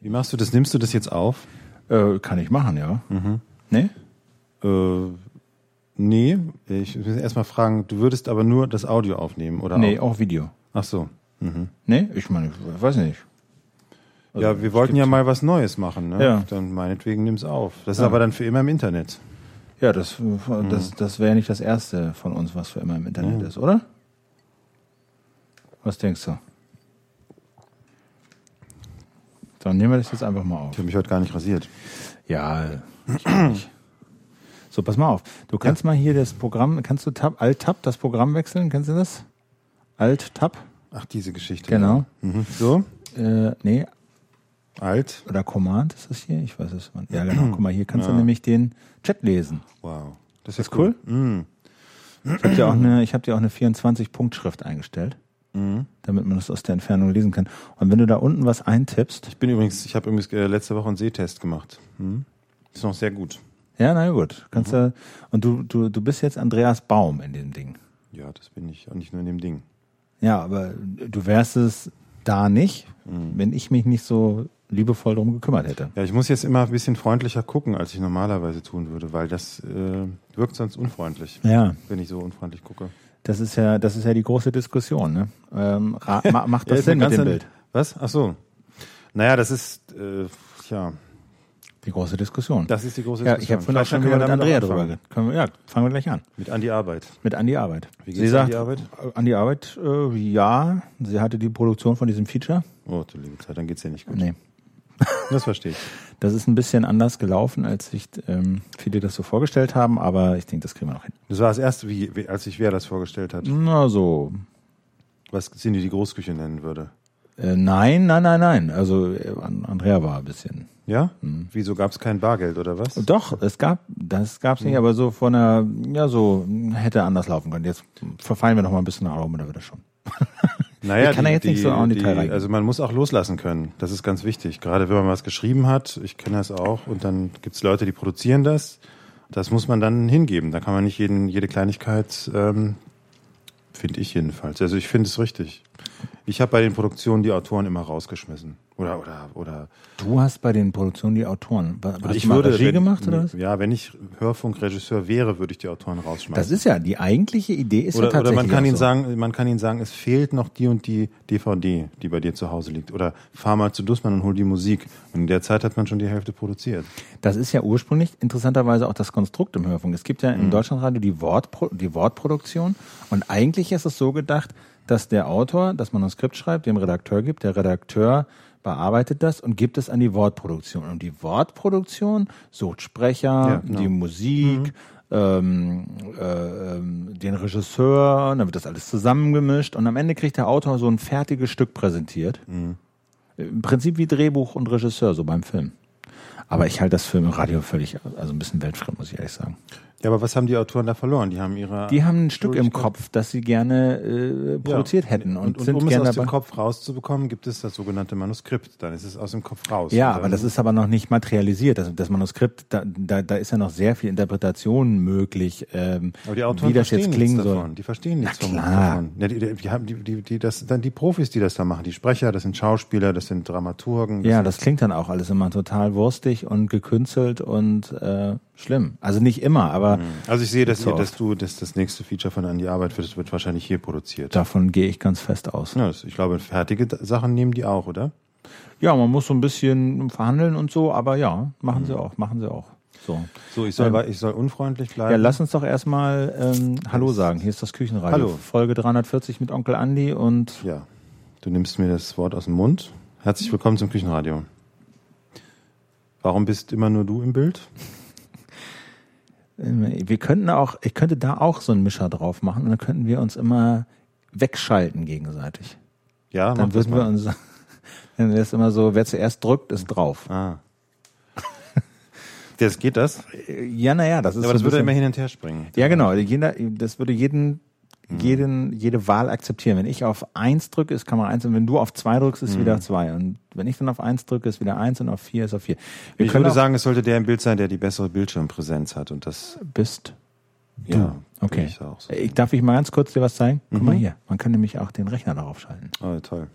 Wie machst du das? Nimmst du das jetzt auf? Äh, kann ich machen, ja. Mhm. Nee? Äh, nee, ich muss erstmal fragen, du würdest aber nur das Audio aufnehmen, oder? Nee, Auch? auch Video. Ach so. Mhm. Nee, ich meine, ich weiß nicht. Also, ja, wir wollten ja mal was Neues machen, ne? Ja. Dann meinetwegen nimm's auf. Das ist Ja. aber dann für immer im Internet. Ja, das, das, das wäre nicht das erste von uns, was für immer im Internet Mhm. ist, oder? Was denkst du? Dann nehmen wir das jetzt einfach mal auf. Ich habe mich heute gar nicht rasiert. Ja, ich auch nicht. So, pass mal auf. Du kannst mal hier das Programm, kannst du Tab, Alt-Tab, das Programm wechseln? Kennst du das? Alt-Tab? Ach, diese Geschichte. Genau. Mhm. So, Äh, nee, alt. oder Command ist das hier? Ich weiß es nicht. Ja, genau. Guck mal, hier kannst Ja. du nämlich den Chat lesen. Wow. Das Ist cool? Mhm. Ich habe dir auch eine, ich habe dir auch eine 24-Punkt-Schrift eingestellt, Mhm. damit man das aus der Entfernung lesen kann. Und wenn du da unten was eintippst, Ich bin übrigens, ich habe übrigens äh, letzte Woche einen Sehtest gemacht. Mhm. Ist noch sehr gut. ja, na gut, kannst du, und du, du, du bist jetzt Andreas Baum in dem Ding. Ja, das bin ich. Und nicht nur in dem Ding. Ja, aber du wärst es da nicht, Mhm. wenn ich mich nicht so liebevoll drum gekümmert hätte. Ja, ich muss jetzt immer ein bisschen freundlicher gucken, als ich normalerweise tun würde, weil das äh, wirkt sonst unfreundlich, Ja, wenn ich so unfreundlich gucke. Das ist ja, das ist ja die große Diskussion. Ne? Ähm, macht Ja, das ist Sinn mit dem Bild? Was? Ach so. Naja, das ist, äh, ja, Die große Diskussion. das ist die große ja, Diskussion. ich habe vorhin auch schon wieder mit Andrea drüber. Können wir- Ja, fangen wir gleich an. Mit Andi Arbeit. Mit Andi Arbeit. Wie sie geht's sagt, Andi Arbeit? Andi Arbeit, äh, ja, sie hatte die Produktion von diesem Feature. Oh, du liebe Zeit, dann geht's dir nicht gut. Nee. Das verstehe ich. Das ist ein bisschen anders gelaufen, als sich ähm, viele das so vorgestellt haben, aber ich denke, das kriegen wir noch hin. Das war das erste, wie, wie, als sich wer das vorgestellt hat. Na so. Was Cindy die Großküche nennen würde. Äh, nein, nein, nein, nein. Also äh, An- Andrea war ein bisschen. Ja? Hm. Wieso gab es kein Bargeld oder was? Doch, es gab, das gab's nicht, aber so von der, ja so, hätte anders laufen können. Jetzt verfallen wir noch mal ein bisschen nach oben, da wird das schon. Naja, Ich kann da jetzt nicht so auch in Detail reingehen. Also man muss auch loslassen können. Das ist ganz wichtig. Gerade wenn man was geschrieben hat, ich kenne das auch, und dann gibt's Leute, die produzieren das. Das muss man dann hingeben. Da kann man nicht jeden, jede Kleinigkeit, ähm, finde ich jedenfalls. Also ich finde es richtig. Ich habe bei den Produktionen die Autoren immer rausgeschmissen. Oder, oder, oder. Du hast bei den Produktionen die Autoren, hast Also ich du mal würde, Regie wenn, gemacht oder was? Ja, wenn ich Hörfunkregisseur wäre, würde ich die Autoren rausschmeißen. Das ist ja, die eigentliche Idee ist ja oder, oder tatsächlich man kann ihnen so. sagen, man kann ihnen sagen, es fehlt noch die und die DVD, die bei dir zu Hause liegt. Oder fahr mal zu Dussmann und hol die Musik. Und in der Zeit hat man schon die Hälfte produziert. Das ist ja ursprünglich interessanterweise auch das Konstrukt im Hörfunk. Es gibt ja Mhm. im Deutschlandradio die, Wortpro die Wortproduktion und eigentlich ist es so gedacht, dass der Autor das Manuskript schreibt, dem Redakteur gibt, der Redakteur bearbeitet das und gibt es an die Wortproduktion. Und die Wortproduktion sucht Sprecher, Ja, genau. die Musik, ähm, äh, den Regisseur, dann wird das alles zusammengemischt und am Ende kriegt der Autor so ein fertiges Stück präsentiert. Im Prinzip wie Drehbuch und Regisseur, so beim Film. Aber ich halte das Film im Radio völlig, also ein bisschen weltfremd, muss ich ehrlich sagen. Ja, aber was haben die Autoren da verloren? Die haben ihre. Die haben ein Stück im Schuldigkeit- das sie gerne äh, produziert Ja. hätten und, Und, und, sind um es gerne aus dem. Kopf rauszubekommen, gibt es das sogenannte Manuskript. Dann ist es aus dem Kopf raus. Ja, aber das ist aber noch nicht materialisiert. Das, das Manuskript, da, da, da ist ja noch sehr viel Interpretation möglich, ähm, Aber die Autoren wie das verstehen jetzt klingen nichts soll. davon. Die verstehen nichts Na klar. davon. Ja, die, die, die, die, die, das, dann die Profis, die das da machen. Die Sprecher, das sind Schauspieler, das sind Dramaturgen. Ja, sind- das klingt dann auch alles immer total wurstig und gekünstelt und äh, schlimm. Also nicht immer, aber Also ich sehe, dass, So hier, dass du, dass das nächste Feature von An die Arbeit wird, wird wahrscheinlich hier produziert. davon gehe ich ganz fest aus. Ja, das, ich glaube, fertige Sachen nehmen die auch, oder? Ja, man muss so ein bisschen verhandeln und so, aber ja, machen sie auch, machen sie auch. So. So, ich soll, Ähm, ich soll unfreundlich bleiben. Ja, lass uns doch erstmal ähm, Hallo sagen. Hier ist das Küchenradio. Hallo. Folge 340 mit Onkel Andi und Ja, du nimmst mir das Wort aus dem Mund. Herzlich willkommen zum Küchenradio. Warum bist immer nur du im Bild? Äh, wir könnten auch, ich könnte da auch so einen Mischer drauf machen und dann könnten wir uns immer wegschalten gegenseitig. Ja, Dann würden wir uns, dann wäre es immer so, wer zuerst drückt, ist drauf. Ah. Das geht das? Ja, naja, das ist aber das würde immer hin und her springen. Ja, genau. Jeder, das würde jeden. Jeden, jede Wahl akzeptieren. Wenn ich auf eins drücke, ist Kamera eins und wenn du auf zwei drückst, ist Mhm. wieder zwei. Und wenn ich dann auf eins drücke, ist wieder eins und auf vier ist auf vier. Wir Ich würde sagen, es sollte der im Bild sein, der die bessere Bildschirmpräsenz hat und das bist. ja, Du. würde Okay. ich so Ich, darf ich mal ganz kurz dir was zeigen? Guck Mhm. mal hier. Man kann nämlich auch den Rechner darauf schalten. Oh, toll.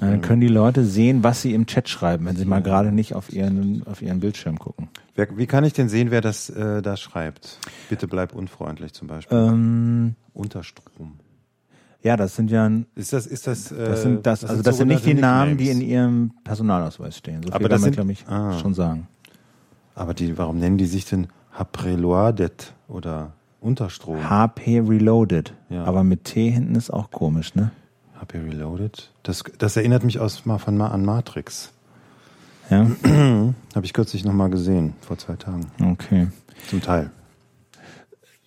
Dann können die Leute sehen, was sie im Chat schreiben, wenn sie mal gerade nicht auf ihren, auf ihren Bildschirm gucken. Wer, wie kann ich denn sehen, wer das äh, da schreibt? Bitte bleib unfreundlich zum Beispiel. Ähm, Unterstrom. ja, das sind ja, Ist das, ist das, äh, das sind das, also das sind nicht die Namen, die in ihrem Personalausweis stehen. So viel Aber kann das man, sind- glaube ich, ah. schon sagen. Aber die, warum nennen die sich denn Hapreloadet oder Unterstrom? HP Reloaded. Ja. Aber mit T hinten ist auch komisch, ne? HP Reloaded? Das, das erinnert mich aus, mal von, an Matrix. Ja, Habe ich kürzlich nochmal gesehen, vor zwei Tagen. okay. Zum Teil.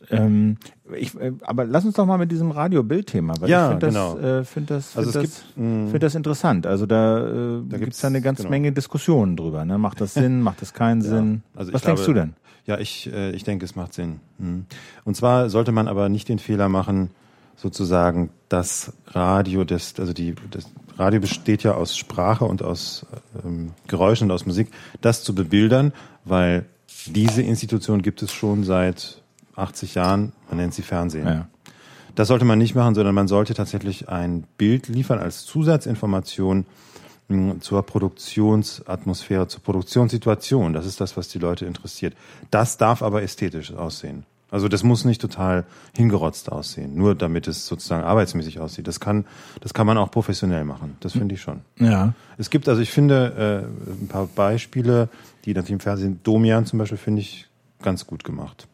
Ähm, ich, äh, aber lass uns doch mal mit diesem Radio-Bild-Thema, weil Ja, ich finde das, genau. äh, find das, find Also das, gibt, mh, find das interessant. Also da, äh, da gibt gibt's- es eine ganze genau. Menge Diskussionen drüber. Ne? Macht das Sinn, macht das keinen Sinn? Also Was denkst du glaube- denn? Ja, ich, äh, ich denke, es macht Sinn. Mhm. Und zwar sollte man aber nicht den Fehler machen, sozusagen das Radio, das, also die, das Radio besteht ja aus Sprache und aus ähm, Geräuschen und aus Musik, das zu bebildern, weil diese Institution gibt es schon seit 80 Jahren, man nennt sie Fernsehen. Ja. Das sollte man nicht machen, sondern man sollte tatsächlich ein Bild liefern als Zusatzinformation mh, zur Produktionsatmosphäre, zur Produktionssituation. Das ist das, was die Leute interessiert. Das darf aber ästhetisch aussehen. Also das muss nicht total hingerotzt aussehen, nur damit es sozusagen arbeitsmäßig aussieht. Das kann, das kann man auch professionell machen. Das finde ich schon. Ja. Es gibt, also ich finde, äh, ein paar Beispiele, die natürlich im Fernsehen, Domian zum Beispiel, finde ich ganz gut gemacht.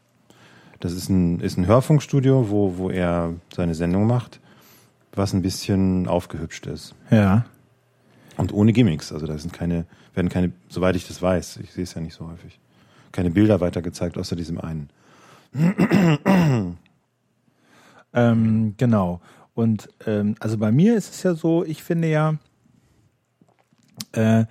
Das ist ein, ist ein Hörfunkstudio, wo, wo er seine Sendung macht, was ein bisschen aufgehübscht ist. Ja. Und ohne Gimmicks. Also da sind keine, werden keine, soweit ich das weiß, ich sehe es ja nicht so häufig, keine Bilder weitergezeigt, außer diesem einen. Ähm, genau. Und ähm, also bei mir ist es ja so, ich finde ja, äh,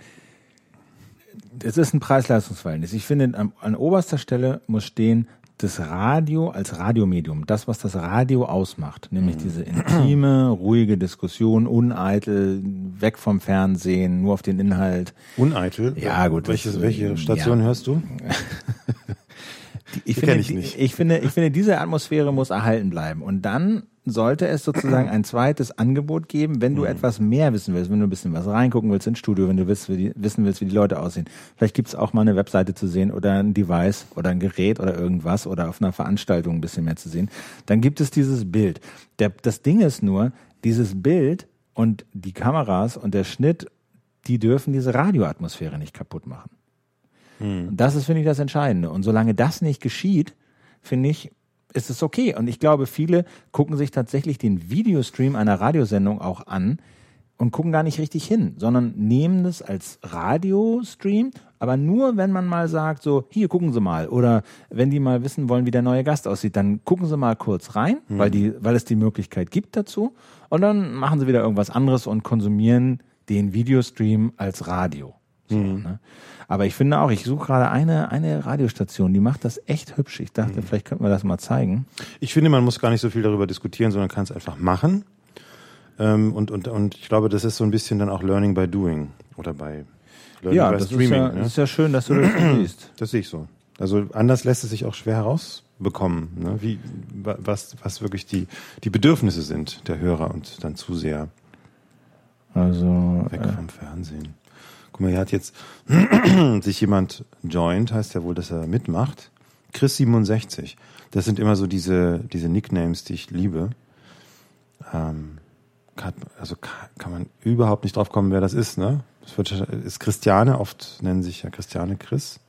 es ist ein Preis-Leistungs-Verhältnis. Ich finde, an, an oberster Stelle muss stehen, das Radio als Radiomedium, das, was das Radio ausmacht, nämlich diese intime, ruhige Diskussion, uneitel, weg vom Fernsehen, nur auf den Inhalt. Uneitel? Ja, gut, Welches, welche Station ja. hörst du? Ich finde, ich nicht. ich finde, ich finde, diese Atmosphäre muss erhalten bleiben. Und dann sollte es sozusagen ein zweites Angebot geben, wenn Mhm. du etwas mehr wissen willst, wenn du ein bisschen was reingucken willst ins Studio, wenn du willst, die, wissen willst, wie die Leute aussehen. Vielleicht gibt's auch mal eine Webseite zu sehen oder ein Device oder ein Gerät oder irgendwas oder auf einer Veranstaltung ein bisschen mehr zu sehen. Dann gibt es dieses Bild. Der, das Ding ist nur, dieses Bild und die Kameras und der Schnitt, die dürfen diese Radioatmosphäre nicht kaputt machen. Und Das ist, finde ich, das Entscheidende. Und solange das nicht geschieht, finde ich, ist es okay. Und ich glaube, viele gucken sich tatsächlich den Videostream einer Radiosendung auch an und gucken gar nicht richtig hin, sondern nehmen es als Radiostream, aber nur, wenn man mal sagt, so, hier gucken Sie mal. Oder wenn die mal wissen wollen, wie der neue Gast aussieht, dann gucken Sie mal kurz rein, weil, die, weil es die Möglichkeit gibt dazu. Und dann machen Sie wieder irgendwas anderes und konsumieren den Videostream als Radio. So, ne? Aber ich finde auch, ich suche gerade eine, eine Radiostation, die macht das echt hübsch. Ich dachte, vielleicht könnten wir das mal zeigen. Ich finde, man muss gar nicht so viel darüber diskutieren, sondern kann es einfach machen. Ähm, und, und, und ich glaube, das ist so ein bisschen dann auch Learning by Doing oder bei Learning Ja, by das ist Streaming. ja, ne? das ist ja schön, dass du das so siehst. Das sehe ich so. Also anders lässt es sich auch schwer herausbekommen, ne? wie, wa- was, was wirklich die, die Bedürfnisse sind der Hörer und dann Zuseher. Also, Weg äh, vom Fernsehen. Guck mal, hier hat jetzt sich jemand joined, heißt ja wohl, dass er mitmacht. Chris67. Das sind immer so diese, diese Nicknames, die ich liebe. Ähm, kann, also kann, kann man überhaupt nicht drauf kommen, wer das ist, ne? Das wird, ist Christiane, oft nennen sich ja Christiane Chris.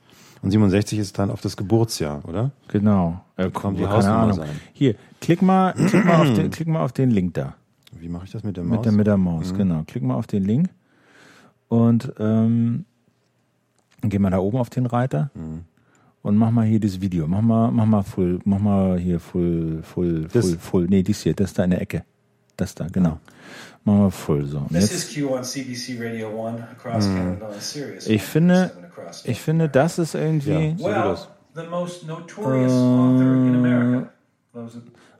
Und 67 ist dann auf das Geburtsjahr, oder? genau. Äh, Kommt die Hausnummer sein. Hier, klick mal, klick mal, auf den, klick mal auf den Link da. Wie mache ich das mit der Maus? Mit der, mit der Maus, genau. Klick mal auf den Link und ähm, geh mal da oben auf den Reiter und mach mal hier das Video. Mach mal, mach mal full, mach mal hier full, full, Das- full, full. Nee, dies hier, das da in der Ecke. Das da, genau. Mach mal full so. Und This jetzt, is Q on CBC Radio 1 across Canada and Sirius. ich finde, 107 across ich finde, das ist irgendwie, Ja. so well, das. the most notorious author in America.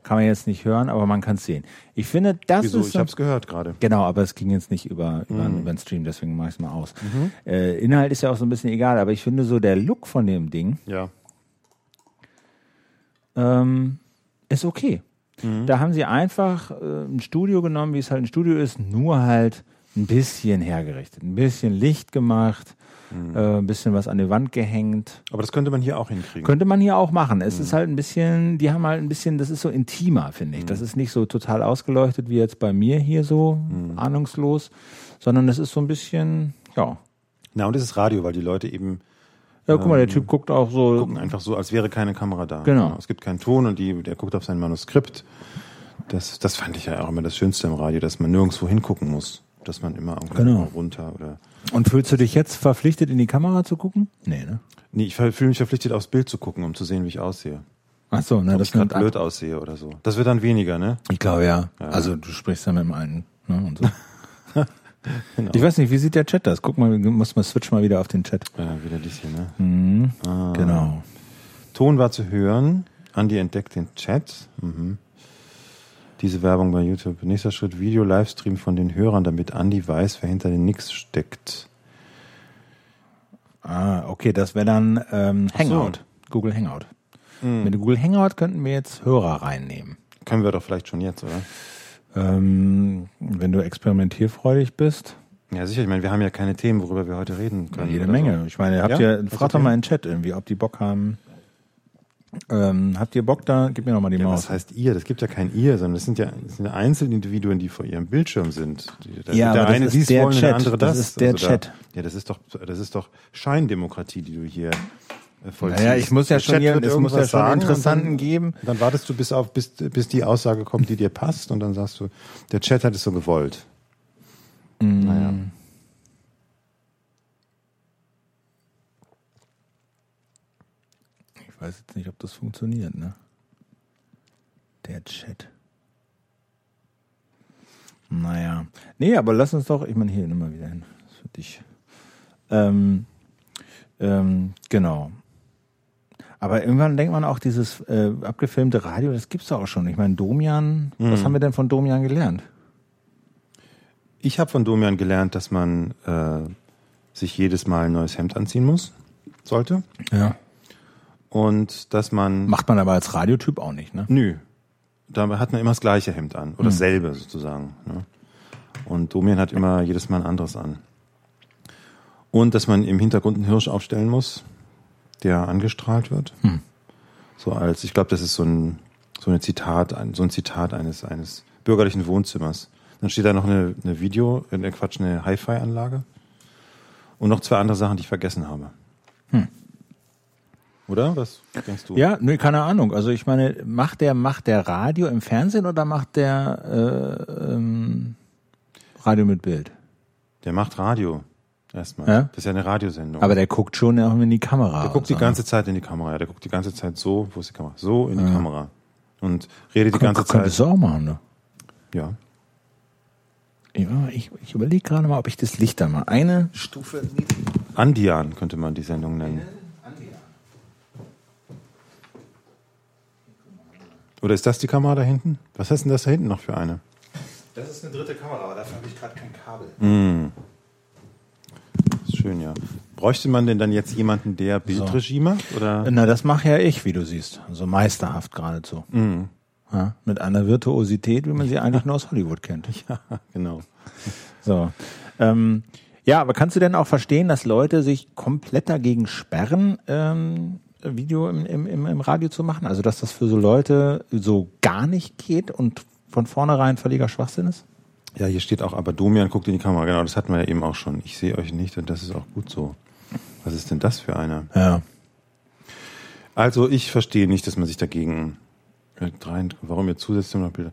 Kann man jetzt nicht hören, aber man kann es sehen. Ich finde, das Wieso? ist Ich habe es gehört gerade. Genau, aber es ging jetzt nicht über, über, über den Stream, deswegen mache ich es mal aus. Äh, Inhalt ist ja auch so ein bisschen egal, aber ich finde so der Look von dem Ding Ja. ähm, ist okay. Da haben sie einfach äh, ein Studio genommen, wie es halt ein Studio ist, nur halt ein bisschen hergerichtet, ein bisschen Licht gemacht, äh, ein bisschen was an die Wand gehängt. Aber das könnte man hier auch hinkriegen. Könnte man hier auch machen. Es ist halt ein bisschen, die haben halt ein bisschen, das ist so intimer, finde ich. Das ist nicht so total ausgeleuchtet wie jetzt bei mir hier so, ahnungslos, sondern es ist so ein bisschen, ja. Na, und es ist Radio, weil die Leute eben Ja, guck mal, der Typ guckt auch so. gucken einfach so, als wäre keine Kamera da. Genau. Es gibt keinen Ton und die, der guckt auf sein Manuskript. Das, das fand ich ja auch immer das Schönste im Radio, dass man nirgendwo hingucken muss. Dass man immer irgendwo Genau. runter oder. Und fühlst du dich jetzt verpflichtet, in die Kamera zu gucken? Nee, ne? Nee, ich fühle mich verpflichtet, aufs Bild zu gucken, um zu sehen, wie ich aussehe. Ach so, ne, Ob das ich gerade blöd aussehe oder so. Das wird dann weniger, ne? Ich glaube ja. Ja. Also du sprichst ja mit dem einen. Ne, und so. Genau. Ich weiß nicht, wie sieht der Chat das? Guck mal, muss man switch mal wieder auf den Chat. Ja, wieder dies hier, ne? Mhm. Ah. Genau. Ton war zu hören. Andi entdeckt den Chat. Mhm. Diese Werbung bei YouTube. Nächster Schritt Video Livestream von den Hörern, damit Andi weiß, wer hinter den Nix steckt. Ah, okay, das wäre dann ähm, Ach so. Hangout. Google Hangout. Mit Google Hangout könnten wir jetzt Hörer reinnehmen. Können wir doch vielleicht schon jetzt, oder? Ähm, wenn du experimentierfreudig bist, Ja, sicher. Ich meine, wir haben ja keine Themen, worüber wir heute reden können. jede oder Menge. Ich meine, habt Ja? ihr, Hast du frag doch mal in den Chat irgendwie, ob die Bock haben. Ähm, habt ihr Bock da? Gib mir noch mal die. Ja, Maus. was heißt ihr? Das gibt ja kein ihr, sondern das sind ja das sind Einzelindividuen, die vor ihrem Bildschirm sind. Die, da- Ja, der eine ist dies der wollen, und der Chat. andere das. Das ist der da, Chat. ja, das ist doch, das ist doch Scheindemokratie, die du hier äh, vollziehst. Naja, ich muss ja Der schon Chat hier, es muss ja schon Interessanten dann, geben. Dann wartest du bis auf, bis, bis die Aussage kommt, die dir passt, und dann sagst du, der Chat hat es so gewollt. Mm. Naja. Weiß jetzt nicht, ob das funktioniert, ne? Der Chat. Naja. Nee, aber lass uns doch, ich meine, hier, nimm mal wieder hin. Das ist für dich. Ähm, ähm, genau. Aber irgendwann denkt man auch, dieses äh, abgefilmte Radio, das gibt's doch auch schon. Ich meine, Domian, was haben wir denn von Domian gelernt? Ich habe von Domian gelernt, dass man äh, sich jedes Mal ein neues Hemd anziehen muss, sollte. Ja. Und dass man. Macht man aber als Radiotyp auch nicht, ne? Nö. Da hat man immer das gleiche Hemd an. Oder dasselbe sozusagen. Ne? Und Domian hat immer jedes Mal ein anderes an. Und dass man im Hintergrund einen Hirsch aufstellen muss, der angestrahlt wird. So als, ich glaube, das ist so ein, so eine Zitat, so ein Zitat eines, eines bürgerlichen Wohnzimmers. Dann steht da noch eine, eine Video, äh, Quatsch, eine Hi-Fi-Anlage. Und noch zwei andere Sachen, die ich vergessen habe. Oder? Was denkst du? Ja, nee, keine Ahnung. Also ich meine, macht der, macht der Radio im Fernsehen oder macht der äh, ähm, Radio mit Bild? Der macht Radio. Erstmal. Ja? Das ist ja eine Radiosendung. Aber der guckt schon auch in die Kamera. Der guckt die ganze Zeit in die Kamera. Ja, der guckt die ganze Zeit so, wo ist die Kamera? So in die Kamera. Und redet die ne? ganze Kann- Könntest Zeit. du auch machen, ne? Ja. Ich, ich, ich überlege gerade mal, ob ich das Licht da mal eine Stufe Andian könnte man die Sendung nennen. Oder ist das die Kamera da hinten? Was ist denn das da hinten noch für eine? Das ist eine dritte Kamera, aber dafür habe ich gerade kein Kabel. Ist schön, ja. Bräuchte man denn dann jetzt jemanden, der Bildregie macht? Oder? Na, das mache ja ich, wie du siehst. Also meisterhaft geradezu. Ja, mit einer Virtuosität, wie man sie eigentlich nur aus Hollywood kennt. Ja, genau. So. Ähm, ja, aber kannst du denn auch verstehen, dass Leute sich komplett dagegen sperren, ähm, Video im, im, im, im Radio zu machen? Also, dass das für so Leute so gar nicht geht und von vornherein völliger Schwachsinn ist? Ja, hier steht auch, aber Domian guckt in die Kamera. Genau, das hatten wir ja eben auch schon. Ich sehe euch nicht und das ist auch gut so. Was ist denn das für einer? Ja. Also ich verstehe nicht, dass man sich dagegen äh, warum wir zusätzlich noch Bilder.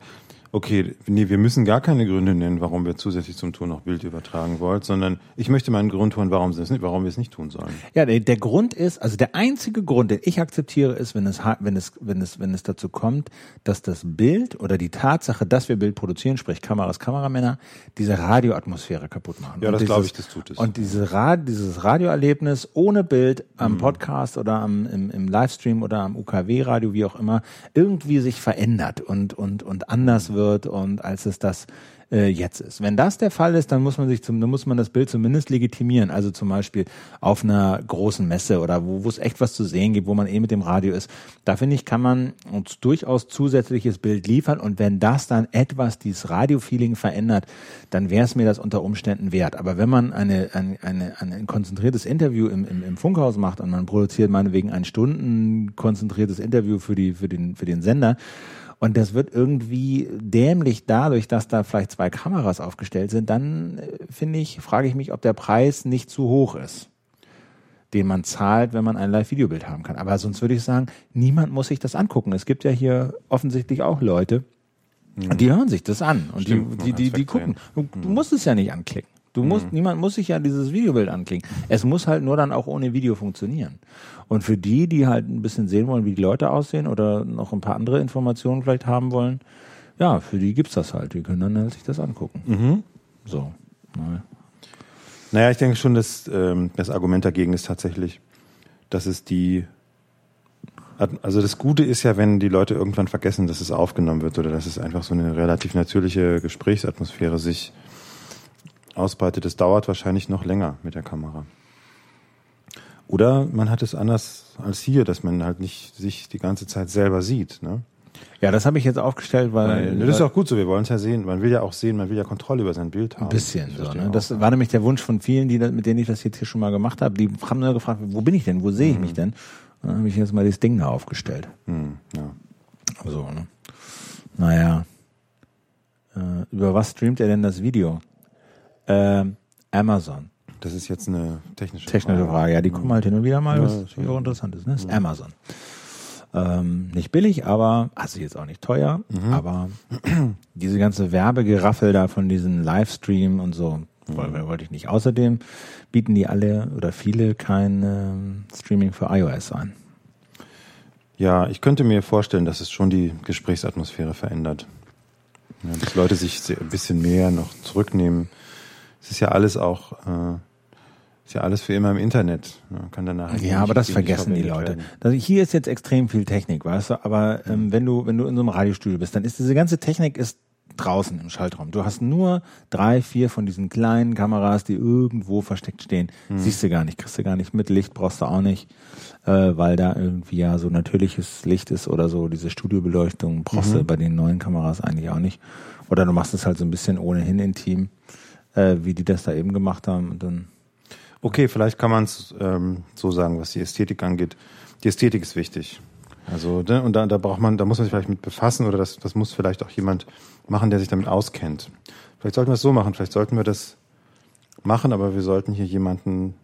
Okay, nee, wir müssen gar keine Gründe nennen, warum wir zusätzlich zum Ton noch Bild übertragen wollen, sondern ich möchte mal einen Grund hören, warum, nicht, warum wir es nicht tun sollen. Ja, der, der Grund ist, also der einzige Grund, den ich akzeptiere, ist, wenn es, wenn es, wenn es, wenn es dazu kommt, dass das Bild oder die Tatsache, dass wir Bild produzieren, sprich Kameras, Kameramänner, diese Radioatmosphäre kaputt machen. Ja, Und das glaube ich, das tut es. Und diese Rad, dieses Radioerlebnis ohne Bild Mhm. am Podcast oder am, im, im Livestream oder am UKW-Radio, wie auch immer, irgendwie sich verändert und, und, und anders wird wird und als es das äh, jetzt ist. Wenn das der Fall ist, dann muss man sich zum, dann muss man das Bild zumindest legitimieren. Also zum Beispiel auf einer großen Messe oder wo, wo es echt was zu sehen gibt, wo man eh mit dem Radio ist. Da finde ich, kann man uns durchaus zusätzliches Bild liefern und wenn das dann etwas dieses Radio-Feeling verändert, dann wäre es mir das unter Umständen wert. Aber wenn man eine, eine, eine, ein konzentriertes Interview im, im, im Funkhaus macht und man produziert meinetwegen ein Stunden konzentriertes Interview für die, für den, für den Sender, und das wird irgendwie dämlich dadurch, dass da vielleicht zwei Kameras aufgestellt sind, dann äh, finde ich, frage ich mich, ob der Preis nicht zu hoch ist, den man zahlt, wenn man ein Live-Videobild haben kann. Aber sonst würde ich sagen, niemand muss sich das angucken. Es gibt ja hier offensichtlich auch Leute, mhm. die hören sich das an und Stimmt, die, die, die, die gucken. Du, du musst es ja nicht anklicken. Du musst, mhm. niemand muss sich ja dieses Videobild anklicken. Es muss halt nur dann auch ohne Video funktionieren. Und für die, die halt ein bisschen sehen wollen, wie die Leute aussehen oder noch ein paar andere Informationen vielleicht haben wollen, ja, für die gibt's das halt. Die können dann halt sich das angucken. Mhm. So. Naja. naja, ich denke schon, dass ähm, das Argument dagegen ist tatsächlich, dass es die also das Gute ist ja, wenn die Leute irgendwann vergessen, dass es aufgenommen wird oder dass es einfach so eine relativ natürliche Gesprächsatmosphäre sich ausbreitet. Das dauert wahrscheinlich noch länger mit der Kamera. Oder man hat es anders als hier, dass man halt nicht sich die ganze Zeit selber sieht. Ne? Ja, das habe ich jetzt aufgestellt, weil, weil das ist auch gut so. Wir wollen es ja sehen. Man will ja auch sehen, man will ja Kontrolle über sein Bild haben. Ein bisschen so. Ne? Das war nämlich der Wunsch von vielen, die mit denen ich das jetzt hier schon mal gemacht habe. Die haben nur gefragt, wo bin ich denn? Wo sehe ich mhm. mich denn? Und dann habe ich jetzt mal das Ding da aufgestellt. Mhm, ja. So. Ne? Naja. Äh, über was streamt er denn das Video? Ähm, Amazon. Das ist jetzt eine technische, technische Frage. Frage. Ja, die kommen halt hin und wieder mal, was ja, auch interessant ist. Ne? Das ist Amazon. Ähm, nicht billig, aber, also jetzt auch nicht teuer, mhm. aber diese ganze Werbegeraffel da von diesen Livestream und so, mhm. wollte ich nicht. Außerdem bieten die alle oder viele kein ähm, Streaming für iOS an. Ja, ich könnte mir vorstellen, dass es schon die Gesprächsatmosphäre verändert. Ja, dass Leute sich ein bisschen mehr noch zurücknehmen es ist ja alles auch, äh, ist ja alles für immer im Internet. Man kann danach ja, aber das vergessen die Leute. Also hier ist jetzt extrem viel Technik, weißt du, aber ähm, wenn du, wenn du in so einem Radiostudio bist, dann ist diese ganze Technik ist draußen im Schaltraum. Du hast nur drei, vier von diesen kleinen Kameras, die irgendwo versteckt stehen. Hm. Siehst du gar nicht, kriegst du gar nicht mit. Licht brauchst du auch nicht, äh, weil da irgendwie ja so natürliches Licht ist oder so. Diese Studiobeleuchtung brauchst mhm. du bei den neuen Kameras eigentlich auch nicht. Oder du machst es halt so ein bisschen ohnehin intim äh, wie die das da eben gemacht haben. Und dann okay, vielleicht kann man es ähm, so sagen, was die Ästhetik angeht. Die Ästhetik ist wichtig. Also ne, und da, da braucht man, da muss man sich vielleicht mit befassen oder das, das muss vielleicht auch jemand machen, der sich damit auskennt. Vielleicht sollten wir es so machen. Vielleicht sollten wir das machen, aber wir sollten hier jemanden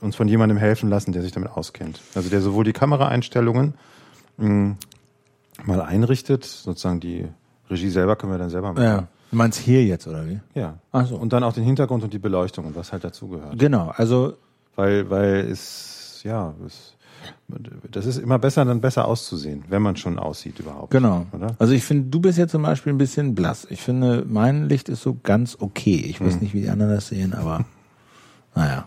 uns von jemandem helfen lassen, der sich damit auskennt. Also der sowohl die Kameraeinstellungen mh, hm, mal einrichtet, sozusagen die Regie selber können wir dann selber machen. Ja. Du meinst hier jetzt, oder wie? Ja. Ach so. Und dann auch den Hintergrund und die Beleuchtung und was halt dazugehört. Genau, also. Weil, weil es, ja, es, das ist immer besser, dann besser auszusehen, wenn man schon aussieht überhaupt. Genau. Oder? Also ich finde, du bist jetzt zum Beispiel ein bisschen blass. Ich finde, mein Licht ist so ganz okay. Ich weiß hm. nicht, wie die anderen das sehen, aber naja.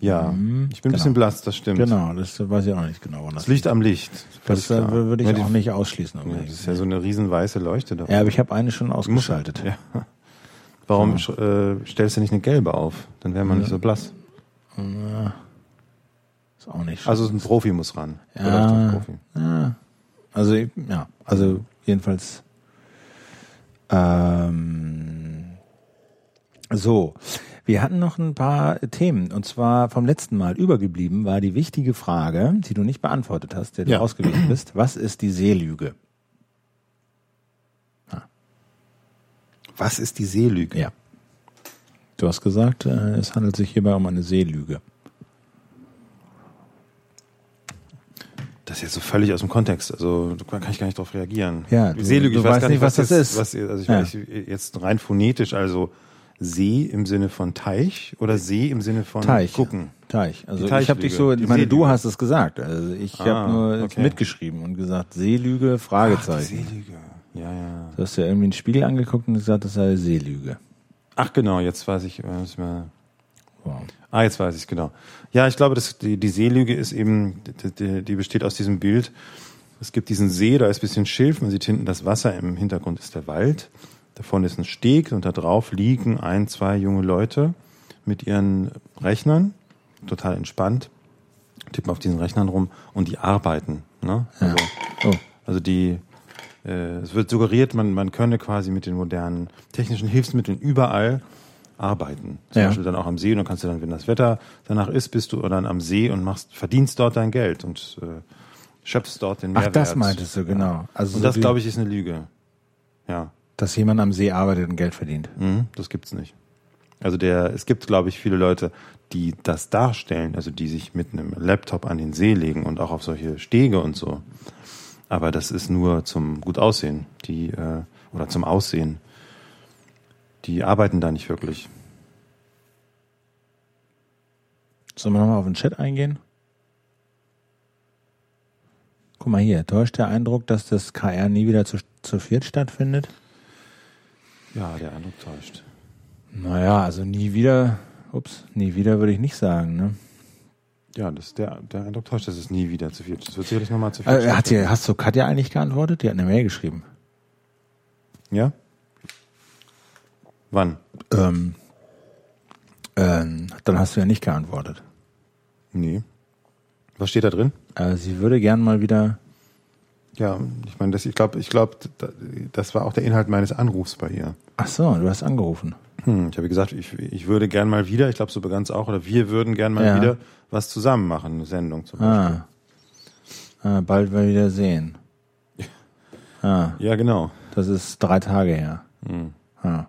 Ja, mhm, ich bin ein bisschen genau. blass, das stimmt. Genau, das weiß ich auch nicht genau. Das Licht am Licht. Das äh, würde ich ja, auch nicht ausschließen. Ja, das ist ja so eine riesen weiße Leuchte da. Ja, aber ich habe eine schon ausgeschaltet. Ja. Warum ja. äh, stellst du nicht eine gelbe auf? Dann wäre man nicht so blass. Ja. Ist auch nicht. Also ein Profi muss ran. Ja, Profi. ja. Also ja, also jedenfalls. Ähm, so. Wir hatten noch ein paar Themen und zwar vom letzten Mal übergeblieben war die wichtige Frage, die du nicht beantwortet hast, der du ja. ausgewichen bist. Was ist die Seelüge? Ah. Was ist die Seelüge? Ja. Du hast gesagt, äh, es handelt sich hierbei um eine Seelüge. Das ist jetzt so völlig aus dem Kontext. Also da kann ich gar nicht darauf reagieren. Ja, du, Seelüge, du ich weiß gar nicht, was, was das ist. Was, also ich ja. weiß jetzt rein phonetisch, also See im Sinne von Teich oder See im Sinne von Teich. gucken? Teich. Also ich habe dich so, ich meine, du hast es gesagt. Also ich ah, habe nur okay. mitgeschrieben und gesagt Seelüge Fragezeichen. Ach, Seelüge. Ja, ja. Du hast ja irgendwie einen Spiegel angeguckt und gesagt, das sei Seelüge. Ach genau, jetzt weiß ich, was mir wow. Ah, jetzt weiß ich genau. Ja, ich glaube, dass die, die Seelüge ist eben, die, die besteht aus diesem Bild, Es gibt diesen See, da ist ein bisschen Schilf, man sieht hinten das Wasser, im Hintergrund ist der Wald. Davon ist ein Steg und da drauf liegen ein, zwei junge Leute mit ihren Rechnern, total entspannt, tippen auf diesen Rechnern rum und die arbeiten. Ne? Also, Oh. also die, äh, es wird suggeriert, man, man könne quasi mit den modernen technischen Hilfsmitteln überall arbeiten. Zum Ja. Beispiel dann auch am See und dann kannst du dann, wenn das Wetter danach ist, bist du dann am See und machst, verdienst dort dein Geld und äh, schöpfst dort den Ach, Mehrwert. das meintest du, genau. Also Und so das, glaube ich, ist eine Lüge. Ja, Dass jemand am See arbeitet und Geld verdient. mhm, das gibt's nicht. Also der, es gibt, glaube ich, viele Leute, die das darstellen, also die sich mit einem Laptop an den See legen und auch auf solche Stege und so. Aber das ist nur zum gut aussehen, die äh, oder zum Aussehen. Die arbeiten da nicht wirklich. Sollen wir nochmal auf den Chat eingehen? Guck mal hier, täuscht der Eindruck, dass das KR nie wieder zu, zu viert stattfindet? Ja, der Eindruck täuscht. Naja, also nie wieder, ups, nie wieder würde ich nicht sagen, ne? Ja, das, der, der Eindruck täuscht, dass es nie wieder zu viel. Das wird sicherlich nochmal zu viel. Äh, hat die, hast du Katja eigentlich geantwortet? Die hat eine Mail geschrieben. ja? Wann? Ähm, ähm, dann hast du ja nicht geantwortet. Nee. Was steht da drin? Äh, sie würde gern mal wieder. Ja, ich meine, das, ich glaube, ich glaube, das war auch der Inhalt meines Anrufs bei ihr. Ach so, du hast angerufen. Hm, ich habe gesagt, ich, ich würde gern mal wieder, ich glaube, so begann es auch, oder wir würden gern mal Ja. wieder was zusammen machen, eine Sendung zum Beispiel. Ah. ah bald mal wieder sehen. Ah, Ja, genau. das ist drei Tage her. Hm. Ah.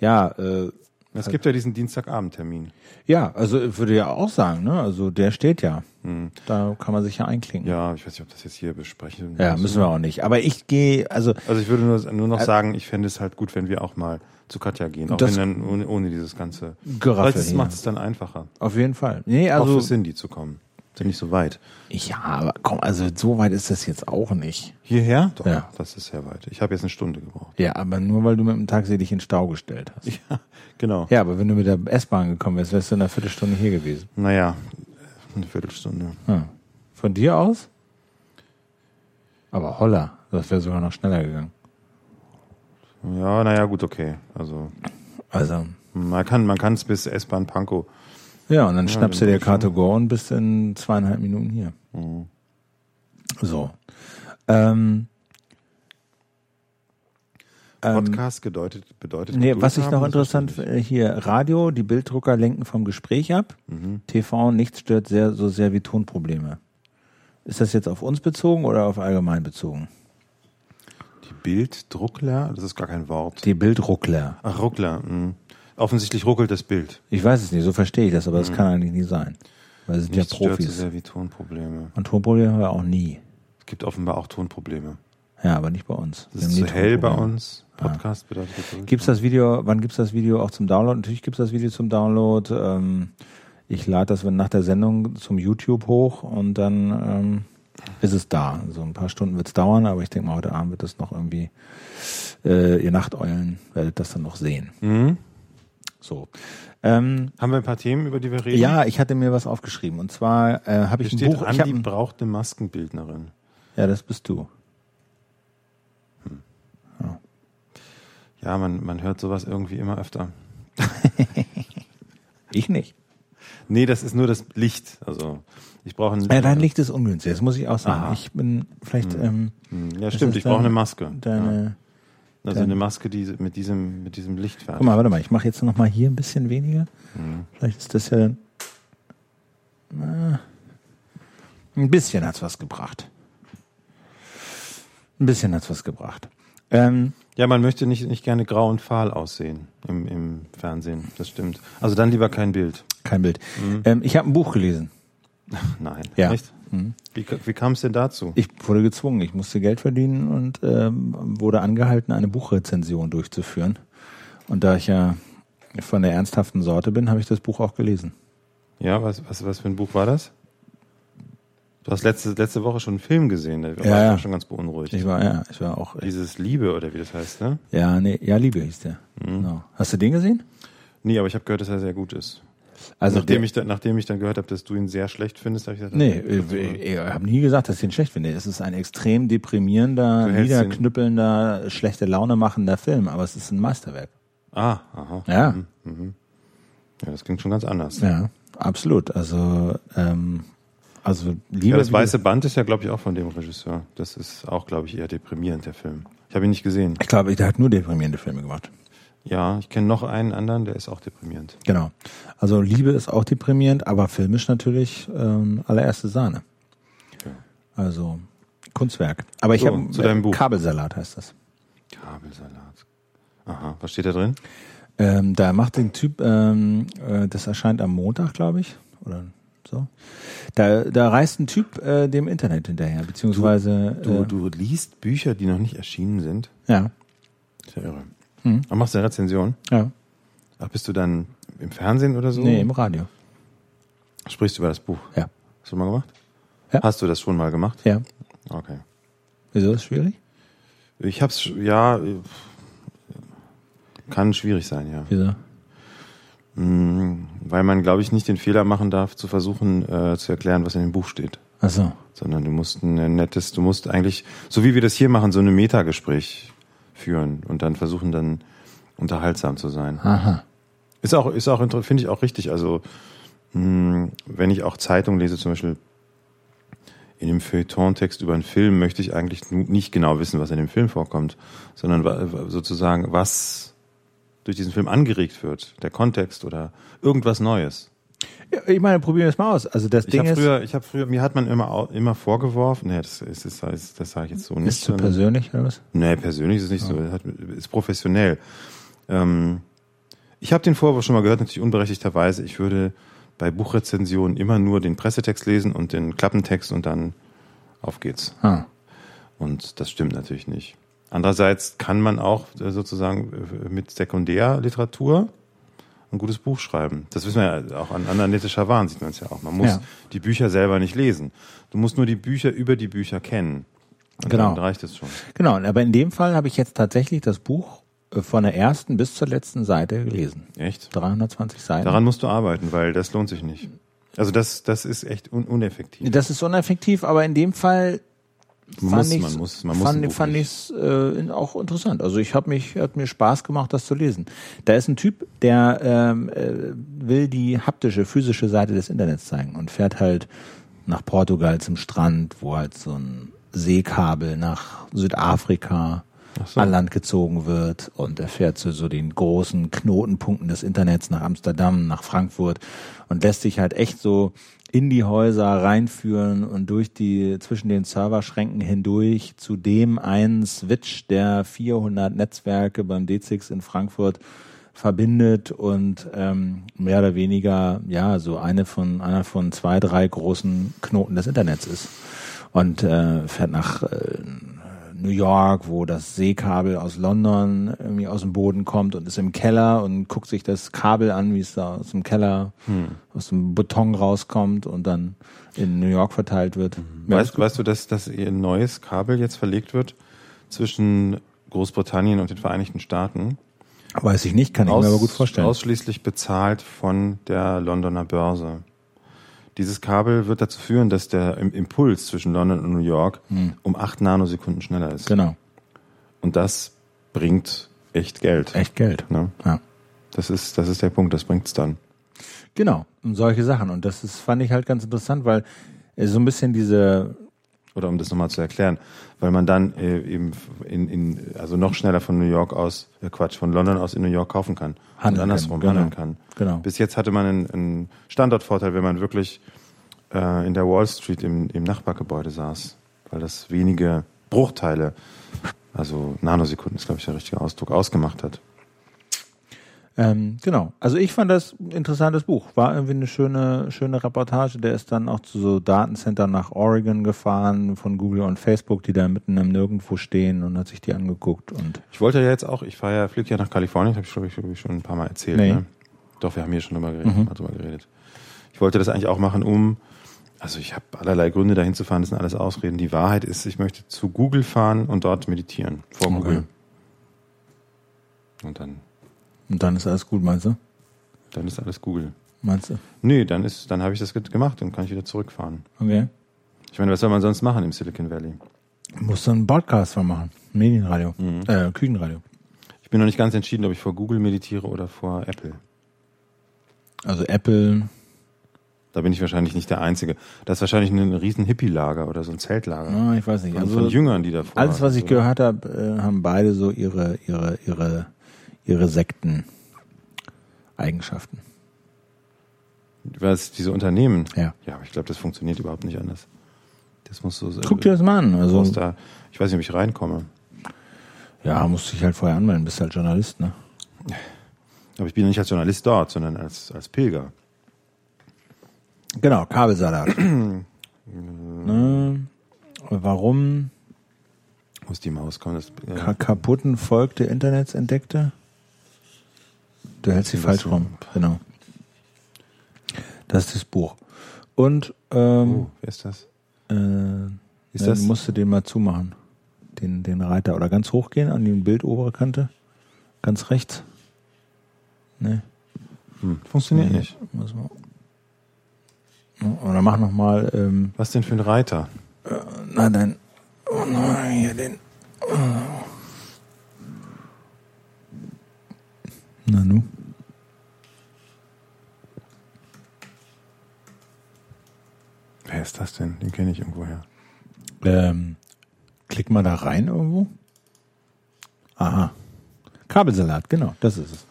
Ja, äh, Es gibt ja diesen Dienstagabendtermin. ja, also ich würde ja auch sagen, ne? Also der steht ja. Hm. Da kann man sich ja einklinken. Ja, ich weiß nicht, ob das jetzt hier besprechen Ja, müssen wir auch nicht. Aber ich gehe, also Also ich würde nur, nur noch sagen, ich fände es halt gut, wenn wir auch mal zu Katja gehen, auch wenn dann ohne, ohne dieses ganze Geraffel hier. macht es dann einfacher, auf jeden Fall. Nee, auch also für Cindy zu kommen. Ist ja nicht so weit. ja, aber komm, also so weit ist das jetzt auch nicht. Hierher? Doch, Ja. das ist sehr weit. Ich habe jetzt eine Stunde gebraucht. Ja, aber nur weil du mit dem Taxi dich in Stau gestellt hast. Ja, genau. Ja, aber wenn du mit der S-Bahn gekommen wärst, wärst du in einer Viertelstunde hier gewesen. Naja, eine Viertelstunde. Ja. Von dir aus? Aber holla, das wäre sogar noch schneller gegangen. Ja, naja, gut, okay. Also Also, man kann man kann es bis S-Bahn Pankow. Ja, und dann Ja, schnappst du dir Go und bist in zweieinhalb Minuten hier. Mhm. So. Ähm, ähm, Podcast bedeutet bedeutet. nee, was ich noch interessant hier, Radio, die Bilddrucker lenken vom Gespräch ab. Mhm. TV, nichts stört sehr, so sehr wie Tonprobleme. Ist das jetzt auf uns bezogen oder auf allgemein bezogen? Die Bilddruckler, das ist gar kein Wort. Die Bildruckler. Ach, Ruckler. mh. Offensichtlich ruckelt das Bild. Ich weiß es nicht, so verstehe ich das, aber das kann eigentlich nie sein. Weil es sind Nichts ja stört so Profis. sehr wie Tonprobleme. Und Tonprobleme haben wir auch nie. Es gibt offenbar auch Tonprobleme. Ja, aber nicht bei uns. Es ist zu hell bei uns. Podcast bedeutet Geduld. Gibt's das Video, wann gibt's das Video auch zum Download? Natürlich gibt's das Video zum Download. Ähm, ich lade das nach der Sendung zum YouTube hoch und dann ähm, ist es da. So ein paar Stunden wird's dauern, aber ich denke mal, heute Abend wird das noch irgendwie, äh, ihr Nachteulen werdet das dann noch sehen. Mhm. So. Ähm, Haben wir ein paar Themen, über die wir reden? ja, ich hatte mir was aufgeschrieben. Und zwar äh, habe ich ein Buch. Ich hab Andi braucht eine Maskenbildnerin. ja, das bist du. Ja, man, man hört sowas irgendwie immer öfter. Ich nicht. Nee, das ist nur das Licht. Also ich brauche ein. Ja, dein Licht ist ungünstig, das muss ich auch sagen. Aha. Ich bin vielleicht ähm, Hm, Ja, stimmt. Ich brauche eine Maske. deine. ja. Also eine Maske, die mit diesem mit diesem Licht fährt. Guck mal, warte mal, ich mache jetzt noch mal hier ein bisschen weniger. Mhm. Vielleicht ist das ja. Na, ein bisschen hat's was gebracht. Ein bisschen hat's was gebracht. Ähm, Ja, man möchte nicht nicht gerne grau und fahl aussehen im, im Fernsehen. Das stimmt. Also dann lieber kein Bild. kein Bild. Mhm. Ähm, ich habe ein Buch gelesen. Nein. Ja. Echt? Mhm. Wie, wie kam es denn dazu? Ich wurde gezwungen, ich musste Geld verdienen und ähm, wurde angehalten, eine Buchrezension durchzuführen. Und da ich ja von der ernsthaften Sorte bin, habe ich das Buch auch gelesen. Ja, was, was, was für ein Buch war das? Du hast letzte, letzte Woche schon einen Film gesehen, da war Ja, ich schon ganz beunruhigt. Ich war, ja, ich war auch. Dieses Liebe oder wie das heißt, ne? Ja, nee, ja, Liebe hieß der. Mhm. Genau. Hast du den gesehen? Nee, aber ich habe gehört, dass er sehr gut ist. Also nachdem, der- ich dann, nachdem ich dann gehört habe, dass du ihn sehr schlecht findest, habe ich gesagt, Nee, okay, ich, ich habe nie gesagt, dass ich ihn schlecht finde. Es ist ein extrem deprimierender, hältst ihn- niederknüppelnder, schlechte Laune machender Film, aber es ist ein Meisterwerk. Ah, aha. Ja. Ja, das klingt schon ganz anders. Ja, absolut. Also, ähm, also Liebe. Ja, das Weiße Band ist ja, glaube ich, auch von dem Regisseur. Das ist auch, glaube ich, eher deprimierend, der Film. Ich habe ihn nicht gesehen. Ich glaube, der hat nur deprimierende Filme gemacht. Ja, ich kenne noch einen anderen, der ist auch deprimierend. Genau. Also Liebe ist auch deprimierend, aber filmisch natürlich ähm, allererste Sahne. Ja. Also Kunstwerk. Aber ich So, habe zu deinem Buch. Kabelsalat heißt das. Kabelsalat. Aha, was steht da drin? Ähm, da macht den Typ, ähm, äh, das erscheint am Montag, glaube ich, oder so. Da, da reist ein Typ äh, dem Internet hinterher, beziehungsweise Du, äh, du liest Bücher, die noch nicht erschienen sind. ja, Ist ja irre. Mhm. Aber machst du eine Rezension? ja, Ach, bist du dann im Fernsehen oder so? nee, im Radio. Sprichst du über das Buch? Ja, Hast du mal gemacht? Ja. Hast du das schon mal gemacht? ja. Okay. Wieso ist das schwierig? Ich hab's, ja, kann schwierig sein, ja. Wieso? Mm, Weil man, glaube ich, nicht den Fehler machen darf, zu versuchen, äh, zu erklären, was in dem Buch steht. Ach so. Sondern du musst ein nettes, du musst eigentlich, so wie wir das hier machen, so ein Metagespräch führen und dann versuchen, dann unterhaltsam zu sein. Aha. Ist auch, ist auch, finde ich auch richtig. Also, mh, wenn ich auch Zeitung lese, zum Beispiel in dem Feuilleton-Text über einen Film, möchte ich eigentlich nicht genau wissen, was in dem Film vorkommt, sondern sozusagen, was durch diesen Film angeregt wird, der Kontext oder irgendwas Neues. Ja, ich meine, probieren wir es mal aus. Also das Ich Ding ist, früher, ich habe früher, mir hat man immer immer vorgeworfen, nee, das ist, das, das, sage ich jetzt so nicht. ist zu persönlich oder was? Nee, persönlich ist es nicht so. Das hat, ist professionell. Ähm, ich habe den Vorwurf schon mal gehört, natürlich unberechtigterweise. Ich würde bei Buchrezensionen immer nur den Pressetext lesen und den Klappentext und dann auf geht's. Ah. Und das stimmt natürlich nicht. Andererseits kann man auch äh, sozusagen äh, mit Sekundärliteratur ein gutes Buch schreiben. Das wissen wir ja auch an, an Annette Schawan sieht man es ja auch. Man muss Ja. die Bücher selber nicht lesen. Du musst nur die Bücher über die Bücher kennen. Und Genau. Dann reicht es schon. Genau, aber in dem Fall habe ich jetzt tatsächlich das Buch äh, von der ersten bis zur letzten Seite gelesen. Echt? 320 Seiten. Daran musst du arbeiten, weil das lohnt sich nicht. Also das, das ist echt un uneffektiv. Das ist uneffektiv, aber in dem Fall Man fand muss, man muss, man muss fand, fand ich's äh, auch interessant. Also ich habe mich, hat mir Spaß gemacht, das zu lesen. Da ist ein Typ, der ähm, äh, will die haptische, physische Seite des Internets zeigen und fährt halt nach Portugal zum Strand, wo halt so ein Seekabel nach Südafrika so. an Land gezogen wird und er fährt zu so den großen Knotenpunkten des Internets nach Amsterdam, nach Frankfurt und lässt sich halt echt so in die Häuser reinführen und durch die zwischen den Serverschränken hindurch zu dem einen Switch der 400 Netzwerke beim D6 in Frankfurt verbindet und ähm, mehr oder weniger ja so eine von einer von zwei drei großen Knoten des Internets ist. Und äh, fährt nach äh, New York, wo das Seekabel aus London irgendwie aus dem Boden kommt und ist im Keller und guckt sich das Kabel an, wie es da aus dem Keller, aus dem Beton rauskommt und dann in New York verteilt wird. Ja, Weißt, weißt du, dass, dass ihr neues Kabel jetzt verlegt wird zwischen Großbritannien und den Vereinigten Staaten? weiß ich nicht, kann ich mir aber gut vorstellen. Ausschließlich bezahlt von der Londoner Börse. Dieses Kabel wird dazu führen, dass der Im- Impuls zwischen London und New York um acht Nanosekunden schneller ist. Genau, Und das bringt echt Geld. echt Geld. Ne? Ja. Das ist, das ist der Punkt, das bringt's dann. Genau, und solche Sachen. Und das ist, fand ich halt ganz interessant, weil äh, so ein bisschen diese, Oder um das nochmal zu erklären, weil man dann äh, eben in, in, also noch schneller von New York aus, äh Quatsch, von London aus in New York kaufen kann. Handeln und andersrum kann, genau. handeln kann. Genau. Bis jetzt hatte man einen, einen Standortvorteil, wenn man wirklich äh, in der Wall Street im, im Nachbargebäude saß, weil das wenige Bruchteile, also Nanosekunden ist, glaube ich, der richtige Ausdruck, ausgemacht hat. Ähm, genau. Also ich fand das ein interessantes Buch. War irgendwie eine schöne, schöne Reportage. Der ist dann auch zu so Datencentern nach Oregon gefahren von Google und Facebook, die da mitten im Nirgendwo stehen und hat sich die angeguckt und Ich wollte ja jetzt auch, ich fahre ja, fliege ja nach Kalifornien, habe ich, glaube ich, schon ein paar Mal erzählt. Nee. Ne? Doch, wir haben hier schon drüber geredet, Mhm. drüber geredet. Ich wollte das eigentlich auch machen, um, also ich habe allerlei Gründe dahin zu fahren, das sind alles Ausreden. Die Wahrheit ist, ich möchte zu Google fahren und dort meditieren, vor Okay. Google. Und dann, und dann ist alles gut, meinst du? dann ist alles Google. Meinst du? Nee, dann ist, dann habe ich das ge- gemacht und kann ich wieder zurückfahren. Okay. Ich meine, was soll man sonst machen im Silicon Valley? Musst du einen Podcast von machen. Medienradio. Mhm. Äh, Küchenradio. Ich bin noch nicht ganz entschieden, ob ich vor Google meditiere oder vor Apple. Also Apple. Da bin ich wahrscheinlich nicht der Einzige. Das ist wahrscheinlich ein riesen Hippie-Lager oder so ein Zeltlager. Ah, ich weiß nicht. Von, Also von Jüngern, die davor. alles, was ich gehört habe, äh, haben beide so ihre, ihre, ihre, ihre Sekten-Eigenschaften. Was, diese Unternehmen. Ja. Ja, aber ich glaube, das funktioniert überhaupt nicht anders. Das muss so Guck dir das mal an. Also, da, ich weiß nicht, ob ich reinkomme. ja, musst dich halt vorher anmelden, bist halt Journalist, ne? Aber ich bin nicht als Journalist dort, sondern als, als Pilger. Genau, Kabelsalat. ne? Warum ist die Maus? Komm, das, äh, ka kaputten Volk der Internets entdeckte? Du hältst sie falsch rum, genau. Das ist das Buch. Und ähm, oh, wer ist das? äh, Ist das? musst du den mal zumachen. Den, den Reiter. Oder ganz hochgehen an die Bildobere Kante. Ganz rechts. Ne. Hm, funktioniert Nee, nicht. Muss man. Oder mach nochmal, ähm, Was denn für ein Reiter? na dein, oh nein, hier den. Na nu. Wer ist das denn? Den kenne ich irgendwoher. Ähm, klick mal da rein irgendwo. Aha. Kabelsalat, genau, das ist es.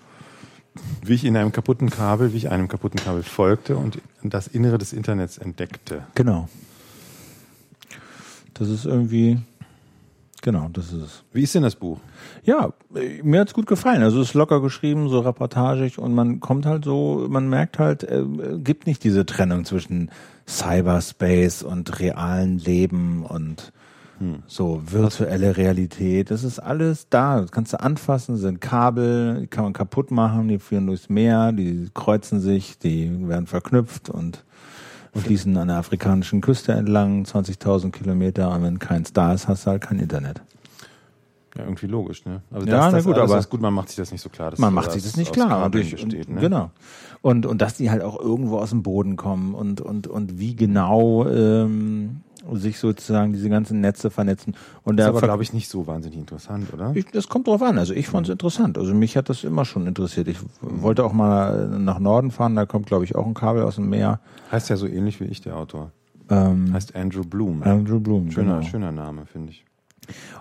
Wie ich in einem kaputten Kabel, wie ich einem kaputten Kabel folgte und das Innere des Internets entdeckte. Genau. Das ist irgendwie, genau, das ist es. Wie ist denn das Buch? Ja, mir hat's gut gefallen. Also es ist locker geschrieben, so reportagig und man kommt halt so, man merkt halt, äh, gibt nicht diese Trennung zwischen Cyberspace und realen Leben und so virtuelle Realität. Das ist alles da. Das kannst du anfassen, sind Kabel, die kann man kaputt machen, die führen durchs Meer, die kreuzen sich, die werden verknüpft und fließen an der afrikanischen Küste entlang, 20.000 Kilometer und wenn keins da ist, hast du halt kein Internet. Ja, irgendwie logisch, ne? Also Ja, na das gut, alles aber- ist gut, man macht sich das nicht so klar. Man macht sich das nicht klar. Durch, besteht, und, ne? Genau. Und, und dass die halt auch irgendwo aus dem Boden kommen und, und, und wie genau ähm, sich sozusagen diese ganzen Netze vernetzen. Und Das ist aber, glaube ich, nicht so wahnsinnig interessant, oder? ich, das kommt drauf an. Also ich fand es interessant. Also mich hat das immer schon interessiert. Ich wollte auch mal nach Norden fahren. Da kommt, glaube ich, auch ein Kabel aus dem Meer. Heißt ja so ähnlich wie ich, der Autor. Ähm, Heißt Andrew Bloom. Andrew Bloom. schöner, genau. schöner Name, finde ich.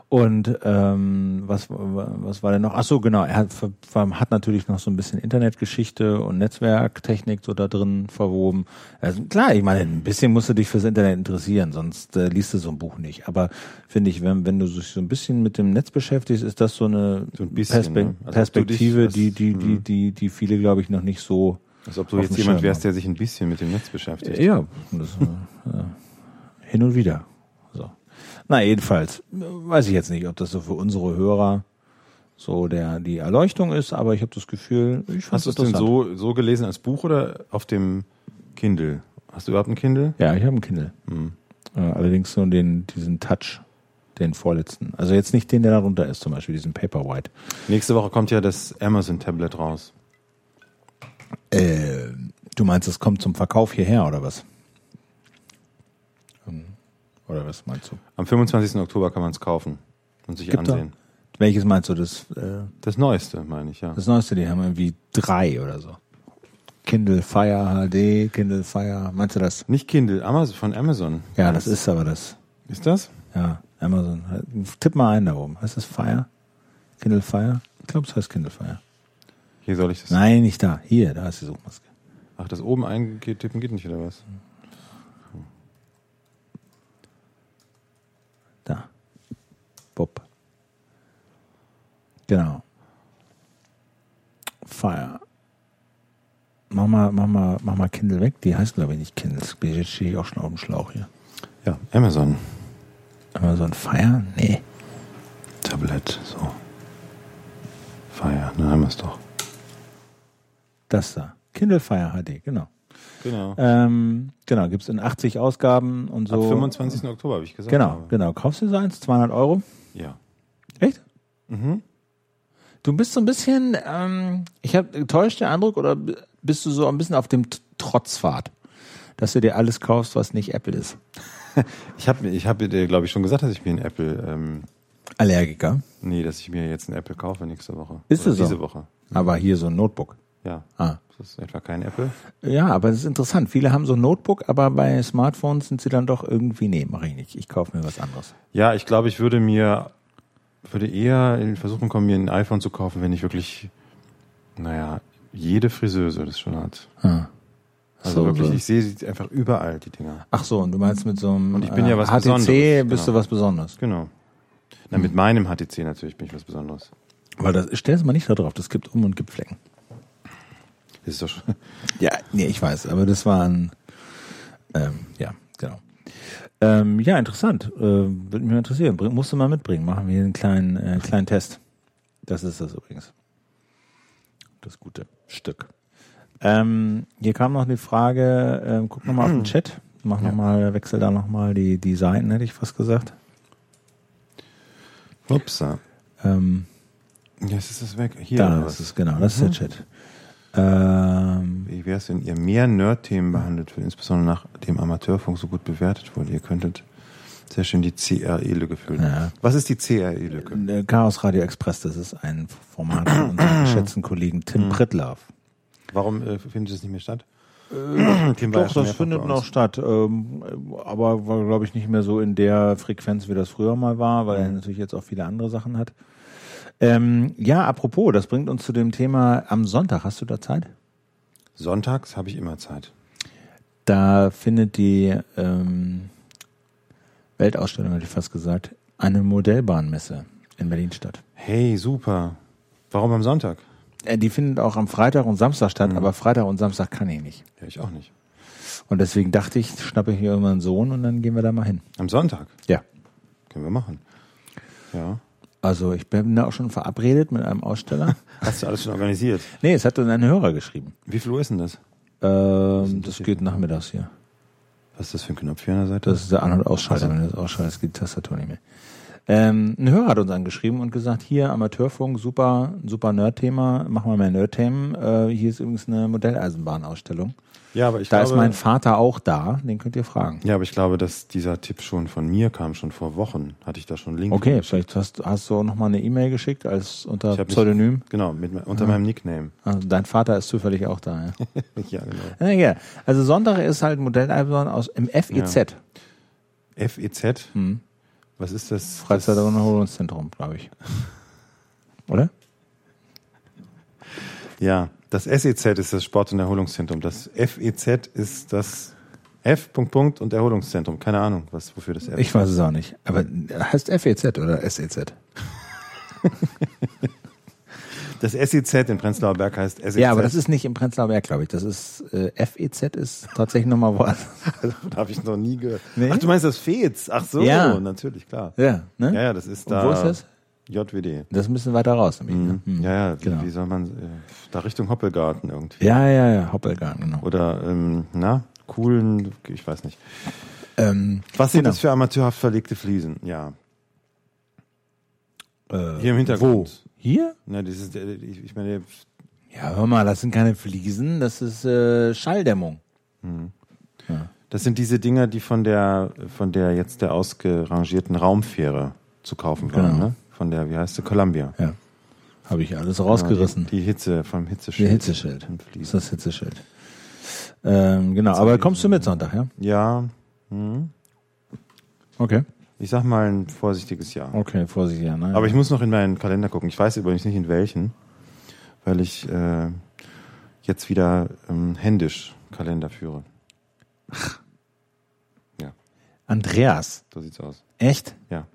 Und ähm, was, was war denn noch? Ach so, genau. Er hat, hat natürlich noch so ein bisschen Internetgeschichte und Netzwerktechnik so da drin verwoben. Also klar, ich meine, ein bisschen musst du dich fürs Internet interessieren, sonst äh, liest du so ein Buch nicht. Aber finde ich, wenn, wenn du dich so ein bisschen mit dem Netz beschäftigst, ist das so eine So ein bisschen, Perspe ne? Also, Perspektive, dich- die, die, die, die, die viele, glaube ich, noch nicht so. Als ob du jetzt jemand wärst, der sich ein bisschen mit dem Netz beschäftigt. Ja, das, äh, hin und wieder. Na, jedenfalls, weiß ich jetzt nicht, ob das so für unsere Hörer so der die Erleuchtung ist, aber ich habe das Gefühl, ich fand Hast du es denn so, so gelesen als Buch oder auf dem Kindle? Hast du überhaupt ein Kindle? Ja, ich habe einen Kindle. Hm. Äh, allerdings nur den, diesen Touch, den vorletzten. Also jetzt nicht den, der darunter ist, zum Beispiel diesen Paperwhite. Nächste Woche kommt ja das Amazon-Tablet raus. Äh, du meinst, es kommt zum Verkauf hierher oder was? Oder was meinst du? Am 25. Oktober kann man es kaufen und sich Gibt da- ansehen. Welches meinst du? Das, äh, Das Neueste, meine ich, ja. das Neueste, die haben irgendwie drei oder so. Kindle Fire HD, Kindle Fire, meinst du das? Nicht Kindle, Amazon, von Amazon. Ja, das ist aber das. Ist das? Ja, Amazon. Tipp mal ein da oben. Heißt das Fire? Kindle Fire? Ich glaube, es heißt Kindle Fire. Hier soll ich das. Nein, nicht da. Hier, da ist die Suchmaske. Ach, das oben eingetippen geht nicht, oder was? Da. Bob. Genau. Fire. Mach mal, mach mal, mach mal Kindle weg. Die heißt, glaube ich, nicht Kindle. Jetzt stehe ich auch schon auf dem Schlauch hier. Ja, Amazon. Amazon Fire? Nee. Tablet, so. Fire, dann haben wir es doch. Das da. Kindle Fire HD, genau. Genau. Ähm, genau, gibt's in 80 Ausgaben und so. Ab 25. Oktober, habe ich gesagt. Genau, aber- genau. Kaufst du so eins? 200 Euro? Ja. Echt? Mhm. Du bist so ein bisschen, ähm, ich habe täuscht der Eindruck oder bist du so ein bisschen auf dem T- Trotzpfad, dass du dir alles kaufst, was nicht Apple ist. Ich habe, ich hab dir, glaube ich, schon gesagt, dass ich mir ein Apple, ähm, Allergiker. nee, dass ich mir jetzt ein Apple kaufe nächste Woche. Ist es so? Diese Woche. Aber hier so ein Notebook. Ja. Ah. Das ist etwa kein Apple. Ja, aber das ist interessant. Viele haben so ein Notebook, aber bei Smartphones sind sie dann doch irgendwie, nee, mache ich nicht. Ich kaufe mir was anderes. Ja, ich glaube, ich würde mir, würde eher in Versuchung kommen, mir ein iPhone zu kaufen, wenn ich wirklich, naja, jede Friseuse das schon hat. Ah. Also So, wirklich, so. ich sehe sie einfach überall, die Dinger. Ach so, und du meinst mit so einem Und ich bin ja was HTC Besonderes, bist genau. du was Besonderes. Genau. Na, mit meinem HTC natürlich bin ich was Besonderes. Weil das, stell es mal nicht da drauf, das gibt Um- und gibt Flecken. Das ist doch schon, Ja, nee, ich weiß, aber das war ein, ähm, ja, genau. Ähm, ja, interessant. Äh, Würde mich mal interessieren. Bring, musst du mal mitbringen. Machen wir einen kleinen, äh, kleinen Test. Das ist das übrigens. Das gute Stück. Ähm, hier kam noch die Frage, ähm, guck nochmal auf den Chat. Mach Ja. nochmal, wechsel da nochmal die, die Seiten, hätte ich fast gesagt. upsa. Ähm, Jetzt ist es weg. Hier, da oder ist was? es, genau, das ist der Chat. Ähm, Wie wäre es, wenn ihr mehr Nerd-Themen behandelt wird, insbesondere nachdem Amateurfunk so gut bewertet wurde? Ihr könntet sehr schön die CRE-Lücke füllen. Ja. Was ist die CRE-Lücke? äh, Chaos Radio Express, das ist ein Format von unserem geschätzten Kollegen Mhm. Tim Prittlaff. Warum äh, findet es nicht mehr statt? Ja Doch, das findet noch statt, ähm, aber war, glaube ich, nicht mehr so in der Frequenz, wie das früher mal war, weil er Mhm. natürlich jetzt auch viele andere Sachen hat. Ähm, ja, apropos, das bringt uns zu dem Thema am Sonntag. Hast du da Zeit? Sonntags habe ich immer Zeit. Da findet die ähm, Weltausstellung, hätte ich fast gesagt, eine Modellbahnmesse in Berlin statt. Hey, super. Warum am Sonntag? Äh, die findet auch am Freitag und Samstag statt, Mhm. aber Freitag und Samstag kann ich nicht. Ja, ich auch nicht. Und deswegen dachte ich, schnappe ich mir irgendwann einen Sohn und dann gehen wir da mal hin. Am Sonntag? Ja. Können wir machen. Ja. Also ich bin da auch schon verabredet mit einem Aussteller. Hast du alles schon organisiert? nee, es hat dann ein Hörer geschrieben. Wie viel Uhr ist denn das? Ähm, das geht nachmittags hier. Was ist das für ein Knopf hier an der Seite? Das ist der An- und Ausschalter. Wenn du das ausschaltest, geht die Tastatur nicht mehr. Ähm, ein Hörer hat uns angeschrieben und gesagt, hier Amateurfunk, super, super Nerd-Thema, machen wir mehr Nerd-Themen. Äh, hier ist übrigens eine Modelleisenbahnausstellung. Ja, aber ich Da glaube, ist mein Vater auch da, den könnt ihr fragen. ja, aber ich glaube, dass dieser Tipp schon von mir kam, schon vor Wochen. Hatte ich da schon Link. Okay, vielleicht hast, hast du auch nochmal eine E-Mail geschickt als unter hab mich- Pseudonym. Genau, mit, unter meinem Nickname. Also dein Vater ist zufällig auch da. Ja. ja, genau. Ja, ja. Also Sonntag ist halt Modelleisenbahn aus im FEZ. FEZ? Hm. Was ist das? Freizeit- und Erholungszentrum, glaube ich. Oder? Ja, das SEZ ist das Sport- und Erholungszentrum. Das FEZ ist das F. Punkt, Punkt und Erholungszentrum. Keine Ahnung, was, wofür das F Ich weiß es auch nicht. Aber heißt FEZ oder E SEZ? Das SEZ in Prenzlauer Berg heißt SEZ. Ja, aber das ist nicht im Prenzlauer Berg, glaube ich. Das ist äh, FEZ ist tatsächlich nochmal woanders. habe ich noch nie gehört. Nee? Ach, du meinst das FEZ? Ach so, Ja. natürlich, klar. Ja, ne? Ja, ja, das ist Und da. wo ist das? JWD. Das ist ein bisschen weiter raus. Nämlich, ne? Mhm. Hm. Ja, ja, wie, Genau. wie soll man, äh, da Richtung Hoppelgarten irgendwie. Ja, ja, ja, Hoppelgarten, genau. Oder, ähm, na, coolen, ich weiß nicht. Ähm, Was sind genau. das für amateurhaft verlegte Fliesen? Ja. Äh, Hier im Hintergrund. Hier? Na, das ist, äh, ich, ich meine, Ja, hör mal, das sind keine Fliesen, das ist äh, Schalldämmung. das sind diese Dinger, die von der, von der jetzt der ausgerangierten Raumfähre zu kaufen waren, Genau. ne? Von der, wie heißt sie, Columbia. Ja. Habe ich alles rausgerissen. Die, die Hitze, vom Die Hitzeschild. Hitzeschild. Und Das ist das Hitzeschild. Ähm, genau, aber kommst du mit Sonntag, ja? Ja, hm. Okay. ich sag mal ein vorsichtiges Ja. Okay, Vorsicht, ja. Ne? Aber ich muss noch in meinen Kalender gucken. Ich weiß übrigens nicht in welchen, weil ich äh, jetzt wieder ähm, händisch Kalender führe. Ja, Andreas. so sieht's aus. Echt? Ja.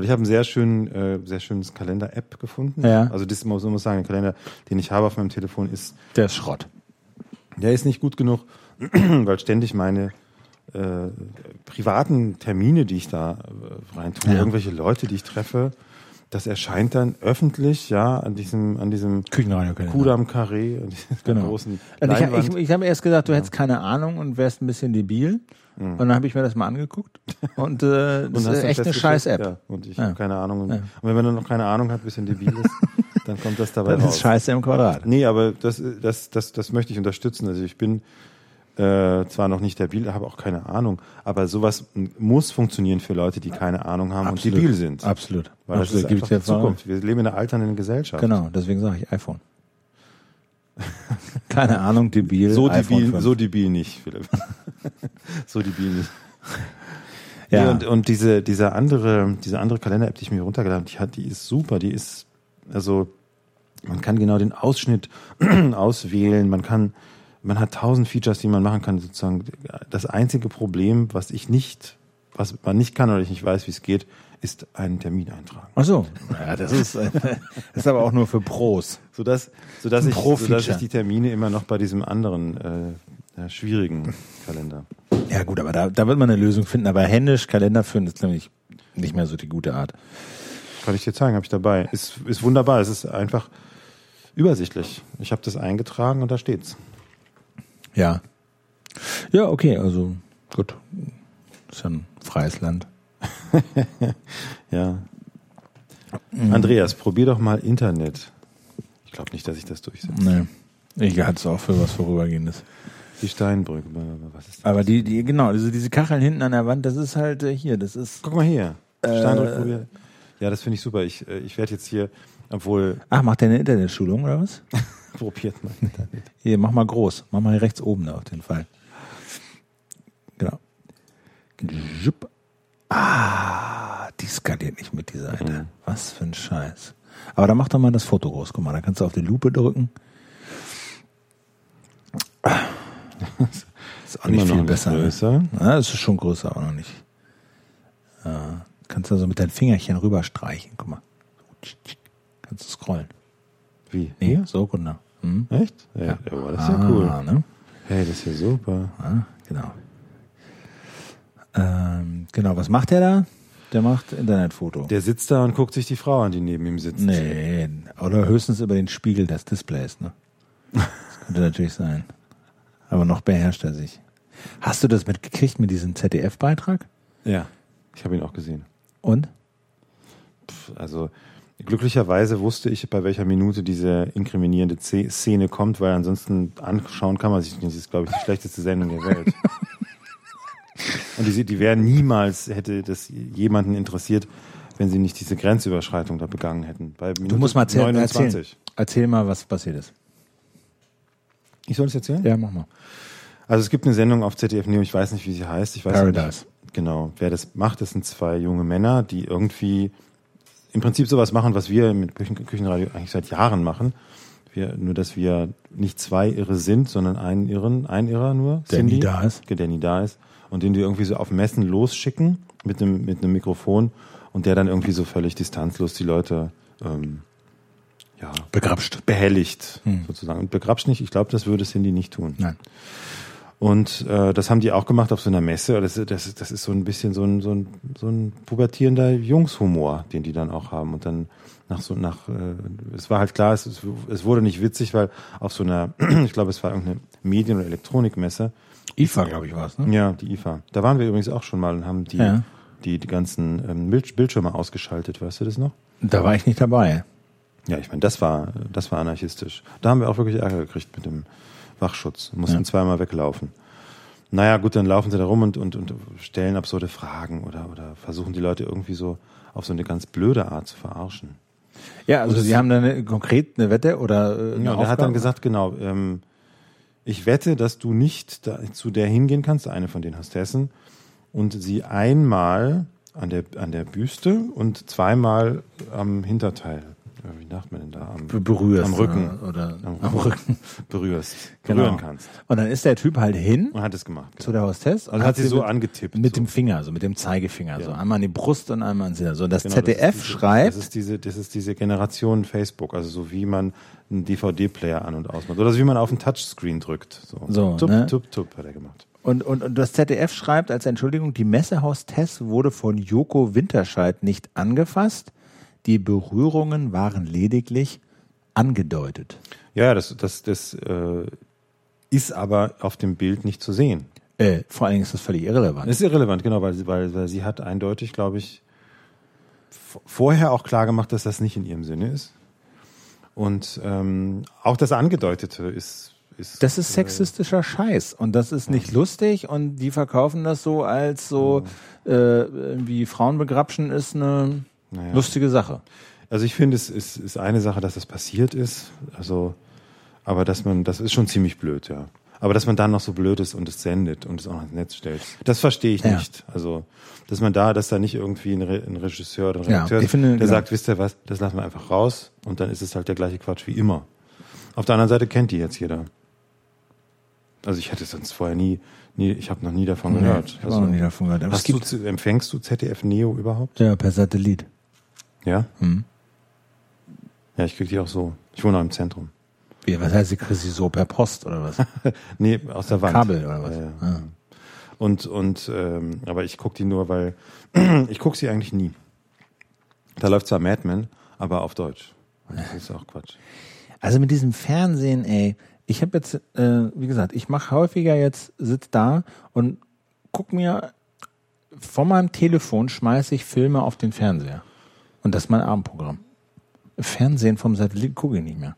Weil ich habe ein sehr schön, äh, sehr schönes Kalender-App gefunden. Ja. Also das muss man muss sagen, der Kalender, den ich habe auf meinem Telefon, ist, Der ist Schrott. der ist nicht gut genug, weil ständig meine äh, privaten Termine, die ich da äh, reintue, Ja. irgendwelche Leute, die ich treffe, das erscheint dann öffentlich, ja, an diesem, an diesem. Kudam Carré, an dieser Genau. großen Und ich, Leinwand. ich, ich habe erst gesagt, du hättest keine Ahnung und wärst ein bisschen debil. Und dann habe ich mir das mal angeguckt. Und äh, das hast ist echt eine scheiß App. Ja, und ich Ja. habe keine Ahnung. Und, Ja. und wenn man dann noch keine Ahnung hat, ein bisschen debil ist, dann kommt das dabei Das raus. ist Scheiße im Quadrat. Nee, aber das, das, das, das möchte ich unterstützen. Also ich bin äh, zwar noch nicht debil, habe auch keine Ahnung, aber sowas muss funktionieren für Leute, die keine Ahnung haben und debil sind. Absolut. Weil das Absolut. ist Gibt's einfach die Zukunft. Wir leben in einer alternden Gesellschaft. Genau, deswegen sage ich iPhone. Keine Ahnung, debil. So debil, 5. so debil nicht, Philipp. so debil nicht. Ja. Nee, und, und diese, diese andere, diese andere Kalender-App, die ich mir runtergeladen habe, die die ist super, die ist, also, man kann genau den Ausschnitt auswählen, man kann, man hat tausend Features, die man machen kann, sozusagen. Das einzige Problem, was ich nicht, was man nicht kann oder ich nicht weiß, wie es geht, ist einen Termin eintragen. Ach so. Ja, das ist, äh, das ist aber auch nur für Pros. Sodass, sodass, ich, Pro-Feature. sodass ich die Termine immer noch bei diesem anderen, äh, schwierigen Kalender. Ja gut, aber da, da wird man eine Lösung finden. Aber händisch Kalender führen ist nämlich nicht mehr so die gute Art. Kann ich dir zeigen, habe ich dabei. Ist, ist wunderbar. Es ist einfach übersichtlich. Ich habe das eingetragen und da steht's. Ja. Ja, okay, also gut. Ist ja ein freies Land. Ja. Mhm. Andreas, probier doch mal Internet. Ich glaube nicht, dass ich das durchsetze. Nee. Ich halte es auch für was Vorübergehendes. Die Steinbrücke. Was ist das? Aber die, die, genau, also diese Kacheln hinten an der Wand, das ist halt äh, hier, das ist. Guck mal hier. Äh, Steinbrücke probier. Ja, das finde ich super. Ich, äh, ich werde jetzt hier, obwohl, Ach, macht der eine Internetschulung oder was? probiert mal Internet. Hier, mach mal groß. Mach mal rechts oben da auf den Fall. Genau. Jupp. Ah, die skaliert nicht mit, die Seite. Mhm. Was für ein Scheiß. Aber dann mach doch mal das Foto groß. Guck mal, da kannst du auf die Lupe drücken. Ist auch nicht Immer viel besser. Ne? größer. Ja, es ist schon größer, aber noch nicht. Ja, kannst du so mit deinen Fingerchen rüberstreichen. Guck mal. Kannst du scrollen. Wie? Nee, so, genau. Hm? Echt? Ja, ja. aber das ist ja Ah, cool. Ne? Hey, das ist ja super. Ja, genau. Ähm, genau, was macht der da? Der macht Internetfoto. Der sitzt da und guckt sich die Frau an, die neben ihm sitzt. nee, oder höchstens über den Spiegel des Displays, ne? Das könnte natürlich sein. Aber noch beherrscht er sich. Hast du das mitgekriegt mit diesem ZDF-Beitrag? Ja, ich habe ihn auch gesehen. Und? Pff, Also glücklicherweise wusste ich, bei welcher Minute diese inkriminierende Szene kommt, weil ansonsten anschauen kann man sich nicht. Das ist, glaube ich, die schlechteste Sendung der Welt. Und die, die wäre niemals, hätte das jemanden interessiert, wenn sie nicht diese Grenzüberschreitung da begangen hätten. Bei Minute Du musst mal erzählen, 29. erzählen. Erzähl mal, was passiert ist. Ich soll es erzählen? Ja, mach mal. Also es gibt eine Sendung auf ZDF Neo, ich weiß nicht, wie sie heißt. Ich weiß Paradise. Nicht, genau. Wer das macht, das sind zwei junge Männer, die irgendwie im Prinzip sowas machen, was wir mit Küchen, Küchenradio eigentlich seit Jahren machen. Wir, nur, dass wir nicht zwei Irre sind, sondern einen Irren, ein Irrer nur. Der Cindy, nie da ist. Der nie da ist. Und den wir irgendwie so auf Messen losschicken mit einem, mit einem Mikrofon und der dann irgendwie so völlig distanzlos die Leute ähm, ja, Begrapscht. behelligt, Hm. sozusagen. Und begrapscht nicht, ich glaube, das würde Cindy nicht tun. Nein. Und äh, das haben die auch gemacht auf so einer Messe. Das, das, das ist so ein bisschen so ein, so ein, so ein pubertierender Jungshumor, den die dann auch haben. Und dann nach so nach, äh, es war halt klar, es, es- wurde nicht witzig, weil auf so einer, ich glaube, es war irgendeine Medien- oder Elektronikmesse. IFA, glaube ich, war es, ne? Ja, die IFA. Da waren wir übrigens auch schon mal und haben die, Ja. die, die ganzen ähm, Bild, Bildschirme ausgeschaltet. Weißt du das noch? Da war ich nicht dabei. Ja, ich meine, das war, das war anarchistisch. Da haben wir auch wirklich Ärger gekriegt mit dem Wachschutz. Mussten Ja. zweimal weglaufen. Naja, gut, dann laufen sie da rum und, und, und stellen absurde Fragen oder, oder versuchen die Leute irgendwie so auf so eine ganz blöde Art zu verarschen. Ja, also Sie haben da eine, konkret eine Wette oder äh, eine Ja, und er hat dann gesagt, genau, ähm, ich wette, dass du nicht da, zu der hingehen kannst, eine von den Hostessen, und sie einmal an der, an der Büste und zweimal am Hinterteil, wie sagt man denn da, am, Be- berührst am Rücken, oder, oder am, am Rücken. berührst, Genau. berühren kannst. Und dann ist der Typ halt hin Und hat es gemacht. zu der Hostess und Und hat sie so mit, angetippt. mit so. dem Finger, so mit dem Zeigefinger, so einmal an die Brust und einmal ans Hinter. So, das Genau, das ZDF ist diese, schreibt, Das ist diese, das ist diese Generation Facebook, also so wie man einen DVD-Player an- und ausmacht. Oder so wie man auf den Touchscreen drückt. So, So, tup, ne? tup, tup, hat er gemacht. Und, und, und das ZDF schreibt als Entschuldigung, die Messehostess wurde von Joko Winterscheid nicht angefasst. Die Berührungen waren lediglich angedeutet. Ja, ja, das, das, das äh, ist aber auf dem Bild nicht zu sehen. Äh, vor allen Dingen ist das völlig irrelevant. Das ist irrelevant, genau, weil, sie- weil, weil sie hat eindeutig, glaube ich, vorher auch klar gemacht, dass das nicht in ihrem Sinne ist. Und ähm, auch das Angedeutete ist, ist Das ist sexistischer Scheiß und das ist nicht lustig und die verkaufen das so als so äh, irgendwie Frauenbegrapschen ist eine Naja. lustige Sache. Also ich finde, es ist, ist eine Sache, dass das passiert ist. Also, aber dass man, das ist schon ziemlich blöd, ja. Aber dass man dann noch so blöd ist und es sendet und es auch ins Netz stellt, das verstehe ich Ja. nicht. Also, dass man da, dass da nicht irgendwie ein, Re ein Regisseur oder ein Ja, Redakteur ist, finde, der genau. sagt, wisst ihr was, das lassen wir einfach raus und dann ist es halt der gleiche Quatsch wie immer. Auf der anderen Seite kennt die jetzt jeder. Also ich hätte sonst vorher nie, nie ich habe noch nie davon gehört. ich habe Also, noch nie davon gehört. Aber hast du, empfängst du ZDF Neo überhaupt? ja per Satellit. Ja? Hm. Ja, ich krieg die auch so. Ich wohne auch im Zentrum. Wie, was heißt, sie kriegst sie so per Post oder was? Nee, aus der Wand. Kabel oder was? Ja, ja. Ah. Und, und ähm, aber ich gucke die nur, weil ich gucke sie eigentlich nie. Da läuft zwar Mad Men, aber auf Deutsch. Das ist auch Quatsch. Also mit diesem Fernsehen, ey, ich habe jetzt, äh, wie gesagt, ich mache häufiger jetzt, sitz da und guck mir von meinem Telefon schmeiße ich Filme auf den Fernseher. Und das ist mein Abendprogramm. Fernsehen vom Satellit gucke ich nicht mehr.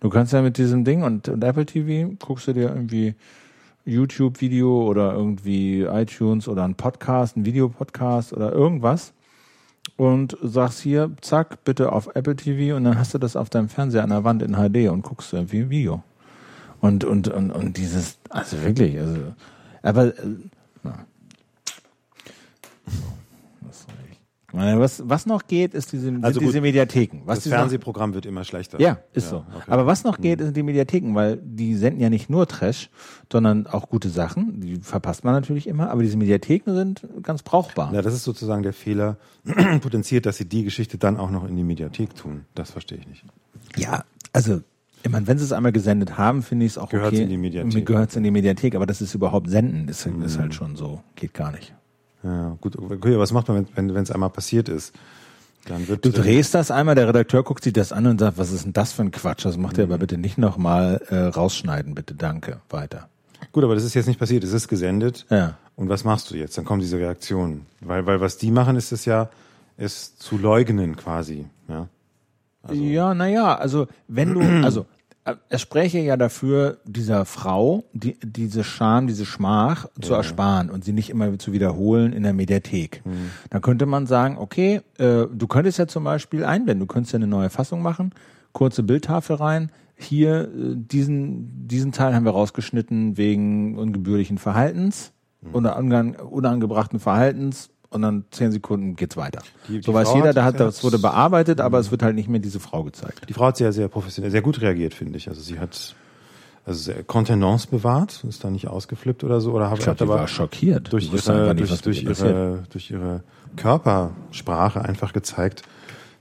Du kannst ja mit diesem Ding und, und Apple TV guckst du dir irgendwie YouTube-Video oder irgendwie iTunes oder ein Podcast, ein Videopodcast oder irgendwas und sagst hier, zack, bitte auf Apple TV und dann hast du das auf deinem Fernseher an der Wand in HD und guckst irgendwie ein Video. Und, und, und, und dieses, also wirklich, also, aber, äh, na. Was meine, Was, was noch geht, ist diese, sind Also gut, diese Mediatheken. Was Das Fernsehprogramm wird immer schlechter. ja, ist Ja, so. okay. Aber was noch geht, sind die Mediatheken, weil die senden ja nicht nur Trash, sondern auch gute Sachen. Die verpasst man natürlich immer, aber diese Mediatheken sind ganz brauchbar. Ja, das ist sozusagen der Fehler, potenziert, dass sie die Geschichte dann auch noch in die Mediathek tun. Das verstehe ich nicht. Ja, also, ich meine, wenn sie es einmal gesendet haben, finde ich es auch Gehört's okay. in die Mediathek. Gehört in die Mediathek, aber das ist überhaupt senden, ist, ist halt schon so. Geht gar nicht. Ja, gut. Okay, was macht man, wenn wenn es einmal passiert ist? Dann wird Du drehst das einmal, der Redakteur guckt sich das an und sagt, was ist denn das für ein Quatsch? Das macht er Mhm. aber bitte nicht nochmal äh, rausschneiden, bitte, danke, weiter. Gut, aber das ist jetzt nicht passiert. Es ist gesendet. Ja. Und was machst du jetzt? Dann kommen diese Reaktionen. Weil, weil was die machen, ist es ja, es zu leugnen quasi. Ja. Ja, naja, also wenn du, also es spräche ja dafür, dieser Frau die, diese Scham, diese Schmach zu ersparen und sie nicht immer zu wiederholen in der Mediathek. Dann könnte man sagen, okay, äh, du könntest ja zum Beispiel einblenden, du könntest ja eine neue Fassung machen, kurze Bildtafel rein, hier äh, diesen, diesen Teil haben wir rausgeschnitten wegen ungebührlichen Verhaltens oder unang, unangebrachten Verhaltens und dann zehn Sekunden geht's weiter. Die- die so weiß Frau jeder, hat- da hat, das wurde bearbeitet, aber es wird halt nicht mehr diese Frau gezeigt. Die Frau hat sehr, sehr professionell, sehr gut reagiert, finde ich. Also sie hat also Kontenance bewahrt, ist da nicht ausgeflippt oder so. Oder Ich glaube, hat die war schockiert. durch ihre, nicht, durch, durch, ihre, durch ihre Körpersprache einfach gezeigt,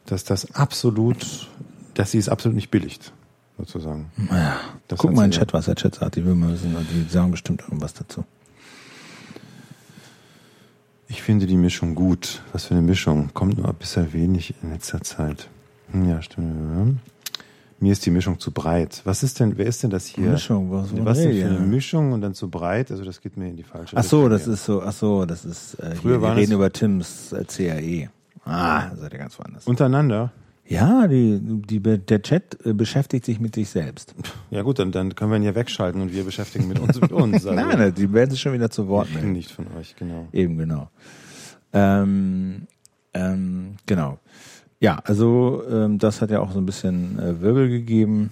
dass das absolut, dass sie es absolut nicht billigt, sozusagen. Ja. Das Guck mal in den Chat, was der Chat sagt. Die will mal wissen, die sagen bestimmt irgendwas dazu. Ich finde die Mischung gut. Was für eine Mischung. Kommt nur bisher wenig in letzter Zeit. Hm, Ja, stimmt. Mir ist die Mischung zu breit. Was ist denn, wer ist denn das hier? Mischung, was- was denn für eine. Mischung und dann zu breit? Also das geht mir in die falsche Ach so, Richtung das ist so, ach so, das ist, äh, Früher wir reden über Tims äh, CAE. Ah, seid ihr ganz woanders. Untereinander? Ja, die, die, der Chat äh, beschäftigt sich mit sich selbst. Ja gut, dann, dann können wir ihn ja wegschalten und wir beschäftigen mit uns mit uns. Also, Nein, die werden sich schon wieder zu Wort melden. nicht von euch, genau. Eben, genau. Ähm, ähm, genau. Ja, also ähm, das hat ja auch so ein bisschen äh, Wirbel gegeben.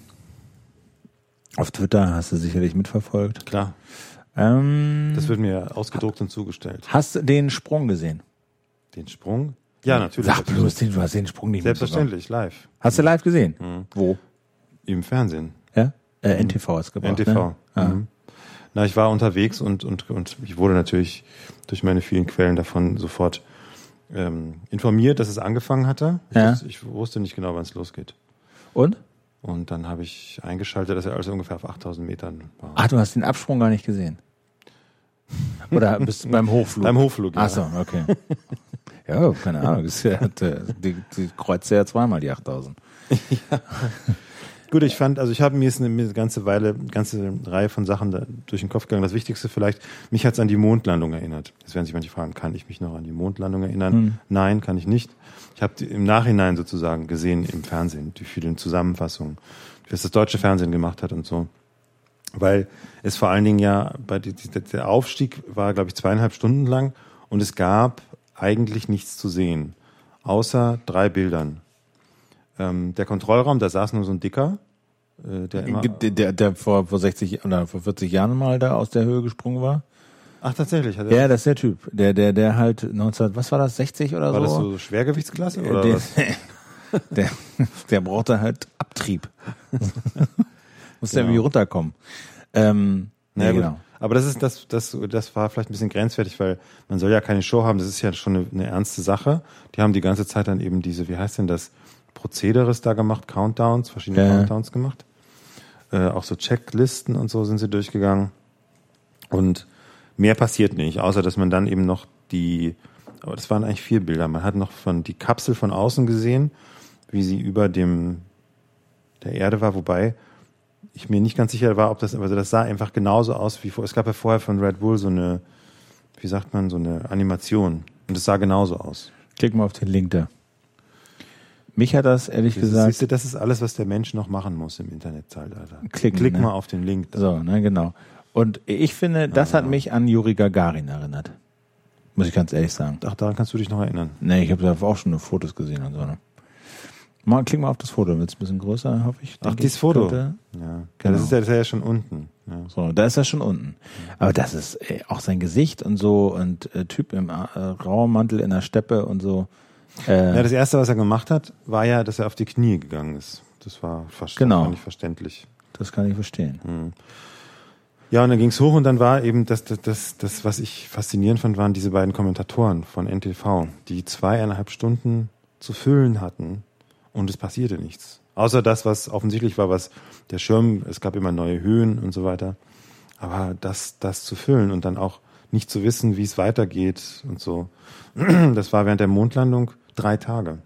Auf Twitter hast du sicherlich mitverfolgt. Klar, Ähm, das wird mir ausgedruckt und zugestellt. hast du den Sprung gesehen? Den Sprung? Ja, natürlich. Sag bloß, den, du hast den Sprung nicht. Selbstverständlich, live. Hast du live gesehen? Wo? Im Fernsehen. Ja? Äh, NTV hast gebracht. NTV. Ne? Mhm. Na, ich war unterwegs und, und, und ich wurde natürlich durch meine vielen Quellen davon sofort ähm, informiert, dass es angefangen hatte. Ich, Ja. wusste- ich wusste nicht genau, wann es losgeht. Und? Und dann habe ich eingeschaltet, dass er also ungefähr auf 8000 Metern war. Ach, du hast den Absprung gar nicht gesehen. Oder bist du beim Hochflug? Beim Hochflug, ja. Ach so, okay. ja, keine Ahnung. Das ist ja, die, die kreuzt ja zweimal die 8000. Gut, ich fand, also ich habe mir ist eine, eine ganze Weile, eine ganze Reihe von Sachen durch den Kopf gegangen. Das Wichtigste vielleicht, mich hat's an die Mondlandung erinnert. Jetzt werden sich manche fragen, kann ich mich noch an die Mondlandung erinnern? Hm. Nein, kann ich nicht. Ich habe im Nachhinein sozusagen gesehen im Fernsehen, die vielen Zusammenfassungen, es das deutsche Fernsehen gemacht hat und so. Weil es vor allen Dingen ja, bei die, der Aufstieg war, glaube ich, zweieinhalb Stunden lang und es gab eigentlich nichts zu sehen, außer drei Bildern. Ähm, der Kontrollraum, da saß nur so ein Dicker, äh, der immer. Der, der, vor, vor 60 oder vor 40 Jahren mal da aus der Höhe gesprungen war. Ach, tatsächlich. Hat er, Ja, das ist der Typ. Der, der, der halt 19, was war das, 60 oder war so? das so Schwergewichtsklasse Äh, oder der, was? der, der brauchte halt Abtrieb. Musste Genau. irgendwie runterkommen. Ähm, Naja, nee, genau. Aber das ist das, das, das war vielleicht ein bisschen grenzwertig, weil man soll ja keine Show haben. Das ist ja schon eine, eine ernste Sache. Die haben die ganze Zeit dann eben diese, wie heißt denn das, Prozederes da gemacht, Countdowns, verschiedene Ja. Countdowns gemacht. Äh, auch so Checklisten und so sind sie durchgegangen. Und mehr passiert nicht, außer dass man dann eben noch die, aber das waren eigentlich vier Bilder. Man hat noch von die Kapsel von außen gesehen, wie sie über dem der Erde war, wobei ich mir nicht ganz sicher war, ob das, also das sah einfach genauso aus wie vor. Es gab ja vorher von Red Bull so eine, wie sagt man, so eine Animation. Und es sah genauso aus. Klick mal auf den Link da. Mich hat das ehrlich Siehst gesagt. du, das ist alles, was der Mensch noch machen muss im Internetzeitalter. Klicken, Klick ne? mal auf den Link. da. So, ne, genau. Und ich finde, das hat mich an Juri Gagarin erinnert. Muss ich ganz ehrlich sagen. Ach, daran kannst du dich noch erinnern. Nee, ich habe da auch schon Fotos gesehen und so. Ne? Mal, klick mal auf das Foto. Wird's ein bisschen größer, hoffe ich. Ach, dieses Foto. Ja. ja Genau. das ist ja, das ist ja schon unten. Ja. So, da ist er schon unten. Aber das ist äh, auch sein Gesicht und so und äh, Typ im äh, Raumantel in der Steppe und so. Äh, ja, das erste, was er gemacht hat, war ja, dass er auf die Knie gegangen ist. Das war fast Genau. nicht verständlich. das kann ich verstehen. Ja, und dann ging's hoch und dann war eben das, das, das, das, was ich faszinierend fand, waren diese beiden Kommentatoren von NTV, die zweieinhalb Stunden zu füllen hatten und es passierte nichts. Außer das, was offensichtlich war, was der Schirm, es gab immer neue Höhen und so weiter. Aber das, das zu füllen und dann auch nicht zu wissen, wie es weitergeht und so. Das war während der Mondlandung drei Tage.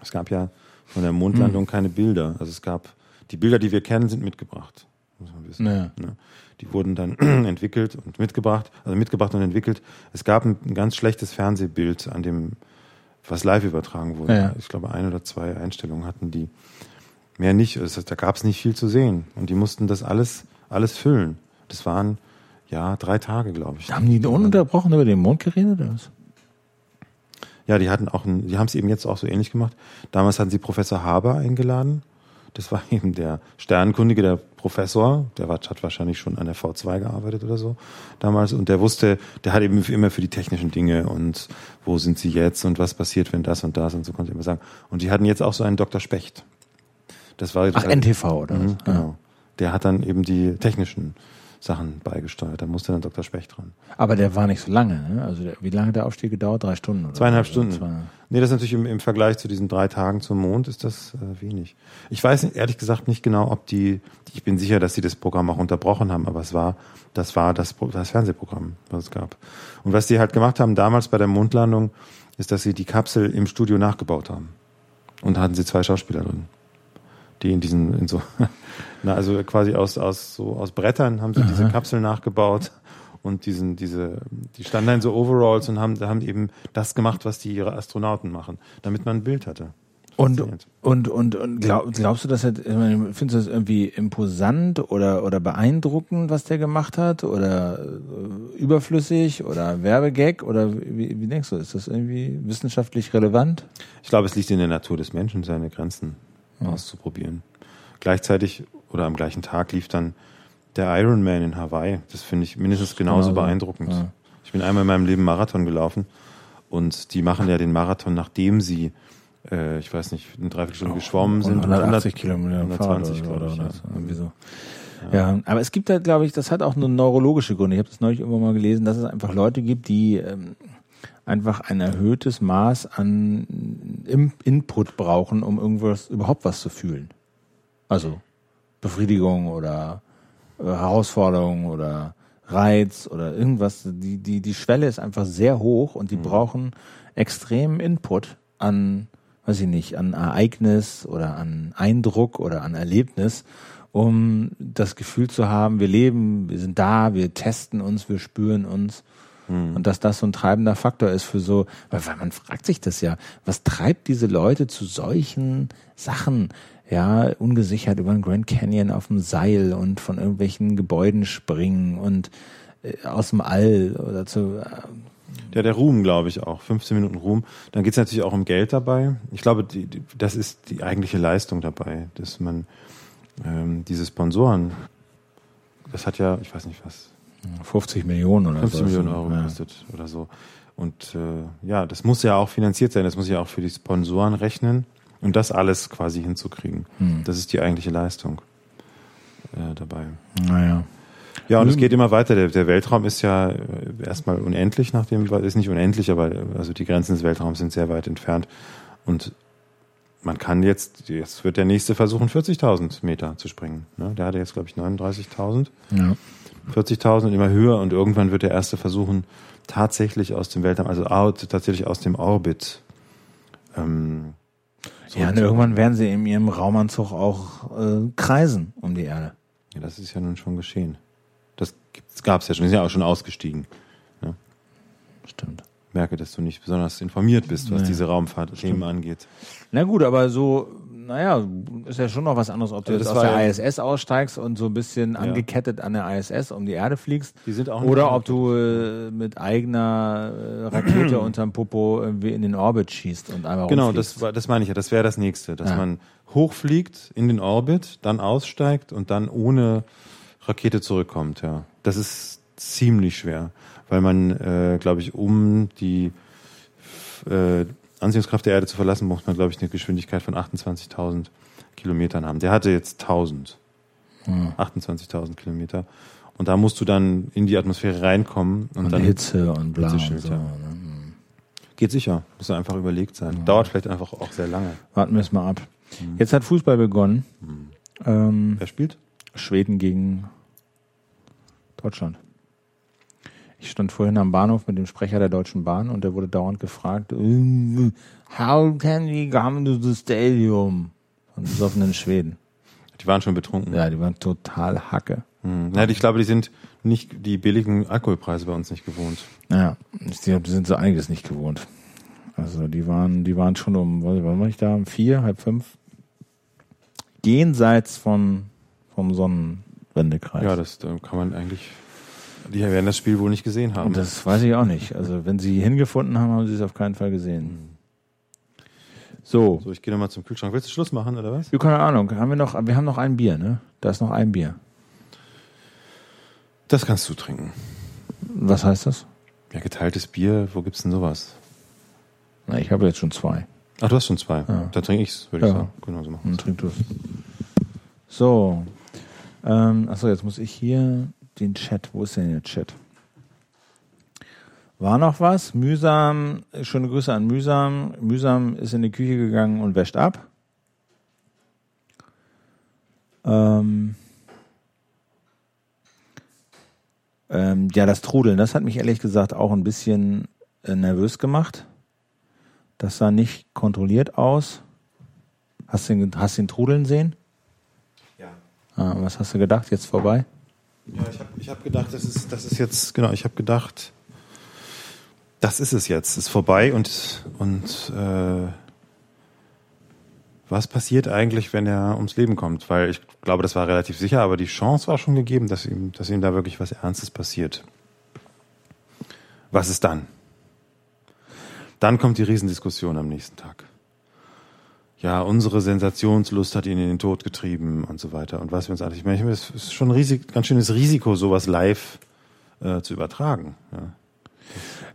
Es gab ja von der Mondlandung keine Bilder. Also es gab, die Bilder, die wir kennen, sind mitgebracht. Muss man wissen. Ja. Ne? Die wurden dann entwickelt und mitgebracht, also mitgebracht und entwickelt. Es gab ein ganz schlechtes Fernsehbild an dem, was live übertragen wurde. Ja. Ich glaube, ein oder zwei Einstellungen hatten die. Mehr nicht. Es, da gab es nicht viel zu sehen. Und die mussten das alles, alles füllen. Das waren, ja, drei Tage, glaube ich. Haben die ununterbrochen über den Mond geredet? Oder was? Ja, die hatten auch, ein, die haben es eben jetzt auch so ähnlich gemacht. Damals hatten sie Professor Haber eingeladen. Das war eben der Sternkundige, der Professor. Der war, hat wahrscheinlich schon an der V2 gearbeitet oder so damals. Und der wusste, der hat eben immer für die technischen Dinge und wo sind sie jetzt und was passiert, wenn das und das und so konnte er immer sagen. Und die hatten jetzt auch so einen Dr. Specht. Das war Ach, NTV oder? Mhm, genau. Der hat dann eben die technischen Sachen beigesteuert. Da musste dann Dr. Specht dran. Aber der war nicht so lange. Ne? Also der, wie lange der Aufstieg gedauert? Drei Stunden? Oder Zweieinhalb so? Stunden. Zwei- Nee, das ist natürlich im, im Vergleich zu diesen drei Tagen zum Mond ist das äh, wenig. Ich weiß ehrlich gesagt nicht genau, ob die, ich bin sicher, dass sie das Programm auch unterbrochen haben, aber es war, das war das, das Fernsehprogramm, was es gab. Und was die halt gemacht haben damals bei der Mondlandung, ist, dass sie die Kapsel im Studio nachgebaut haben. Und da hatten sie zwei Schauspieler drin. Die in diesen, in so, na, also quasi aus, aus, so, aus Brettern haben sie diese Kapsel nachgebaut und diesen, diese, die standen in so Overalls und haben, haben eben das gemacht, was die ihre Astronauten machen, damit man ein Bild hatte. Und, und, und, und glaub, glaubst du, dass er, findest du das irgendwie imposant oder, oder beeindruckend, was der gemacht hat? Oder äh, überflüssig oder Werbegag? Oder wie, wie denkst du, ist das irgendwie wissenschaftlich relevant? Ich glaube, es liegt in der Natur des Menschen, seine Grenzen auszuprobieren. Gleichzeitig oder am gleichen Tag lief dann der Ironman in Hawaii. Das finde ich mindestens genauso Genauso, beeindruckend. ja. Ich bin einmal in meinem Leben Marathon gelaufen und die machen ja den Marathon, nachdem sie, äh, ich weiß nicht, eine Dreiviertelstunde geschwommen sind. 180 Kilometer 120, Fahrrad glaube ich. oder ja. so, irgendwie so. Ja, aber es gibt halt, glaube ich, das hat auch nur neurologische Gründe. Ich habe das neulich irgendwann mal gelesen, dass es einfach Leute gibt, die ähm, einfach ein erhöhtes Maß an Input brauchen, um irgendwas überhaupt was zu fühlen. Also Befriedigung oder äh, Herausforderung oder Reiz oder irgendwas. Die, die, die Schwelle ist einfach sehr hoch und die brauchen extremen Input an, weiß ich nicht, an Ereignis oder an Eindruck oder an Erlebnis, um das Gefühl zu haben, wir leben, wir sind da, wir testen uns, wir spüren uns. Und dass das so ein treibender Faktor ist für so, weil, weil man fragt sich das ja, was treibt diese Leute zu solchen Sachen? Ja, ungesichert über den Grand Canyon auf dem Seil und von irgendwelchen Gebäuden springen und äh, aus dem All oder zu, äh, Ja, der Ruhm, glaube ich auch. 15 Minuten Ruhm. Dann geht es natürlich auch um Geld dabei. Ich glaube, die, die, das ist die eigentliche Leistung dabei, dass man ähm, diese Sponsoren, das hat ja, ich weiß nicht was, 50 Millionen oder 50 so. Millionen Euro Ja. gekostet oder so. Und äh, ja, das muss ja auch finanziert sein. Das muss ja auch für die Sponsoren rechnen. Und das alles quasi hinzukriegen. Hm. Das ist die eigentliche Leistung äh, dabei. Naja. Ja, und es Hm. geht immer weiter. Der, der Weltraum ist ja äh, erstmal unendlich, nachdem ist nicht unendlich, aber äh, also die Grenzen des Weltraums sind sehr weit entfernt. Und man kann jetzt, jetzt wird der nächste versuchen, 40.000 Meter zu springen. Ne? Der hatte jetzt, glaube ich, 39.000. Ja. 40.000 und immer höher und irgendwann wird der erste versuchen, tatsächlich aus dem Weltraum, also out, tatsächlich aus dem Orbit. Ähm, so ja, und irgendwann werden sie in ihrem Raumanzug auch äh, kreisen um die Erde. ja, das ist ja nun schon geschehen. Das gab es ja schon, die sind ja auch schon ausgestiegen. Stimmt. Merke, dass du nicht besonders informiert bist, was Nee. diese Raumfahrtthemen angeht. Na gut, aber so, naja, ist ja schon noch was anderes, ob du Also jetzt aus der ja- ISS aussteigst und so ein bisschen angekettet an der ISS um die Erde fliegst. Die sind auch Oder ob du äh, mit eigener äh, Rakete unterm Popo irgendwie in den Orbit schießt und einmal Genau, rumfliegst. das, das meine ich ja. Das wäre das nächste, dass Ja. man hochfliegt in den Orbit, dann aussteigt und dann ohne Rakete zurückkommt. Ja, das ist ziemlich schwer, weil man, äh, glaube ich, um die äh, Anziehungskraft der Erde zu verlassen, muss man, glaube ich, eine Geschwindigkeit von 28.000 Kilometern haben. Der hatte jetzt 1000, 28.000 Kilometer. Und da musst du dann in die Atmosphäre reinkommen und, und dann Hitze und bla und Hitzeschild, so. ja. Ne? geht sicher. Muss einfach überlegt sein. Dauert vielleicht einfach auch sehr lange. Warten wir es mal ab. Mhm. Jetzt hat Fußball begonnen. Ähm, Wer spielt? Schweden gegen Deutschland. Ich stand vorhin am Bahnhof mit dem Sprecher der Deutschen Bahn und der wurde dauernd gefragt, how can we come to the stadium? Von besoffenen Schweden. Die waren schon betrunken. Ja, die waren total Hacke. Hm. Ja, ich glaube, die sind nicht die billigen Alkoholpreise bei uns nicht gewohnt. Ja, ich glaube, die sind so einiges nicht gewohnt. Also die waren, die waren schon um, wann war ich da? Um vier, halb fünf? Jenseits von, vom Sonnenwendekreis. Ja, das da kann man eigentlich. Die werden das Spiel wohl nicht gesehen haben. Das weiß ich auch nicht. Also wenn sie hingefunden haben, haben sie es auf keinen Fall gesehen. So, so, ich gehe nochmal zum Kühlschrank. Willst du Schluss machen oder was? ja, keine Ahnung. Haben wir noch? Wir haben noch ein Bier, ne? Da ist noch ein Bier. Das kannst du trinken. Was heißt das? Ja, geteiltes Bier, wo gibt's denn sowas? Na, ich habe jetzt schon zwei. Ach, du hast schon zwei. Ja. Da trinke ich's, würde ich Ja. sagen. Genau so machen. Dann trink du es. So. Ähm, achso, jetzt muss ich hier den Chat. Wo ist denn der Chat? War noch was? Mühsam, schöne Grüße an Mühsam. Mühsam ist in die Küche gegangen und wäscht ab. Ähm, ähm, ja, das Trudeln, das hat mich ehrlich gesagt auch ein bisschen äh, nervös gemacht. Das sah nicht kontrolliert aus. Hast du ihn, hast ihn trudeln sehen? Ja. Ah, was hast du gedacht? Jetzt vorbei? Ja, ich habe ich hab gedacht, das ist, das ist jetzt, genau, ich habe gedacht, das ist es jetzt, ist vorbei und, und äh, was passiert eigentlich, wenn er ums Leben kommt? Weil ich glaube, das war relativ sicher, aber die Chance war schon gegeben, dass ihm, dass ihm da wirklich was Ernstes passiert. Was ist dann? Dann kommt die Riesendiskussion am nächsten Tag. Ja, unsere Sensationslust hat ihn in den Tod getrieben und so weiter. Und was wir uns eigentlich, ich meine, es ist schon ein Risik, ganz schönes Risiko, sowas live äh, zu übertragen. Ja.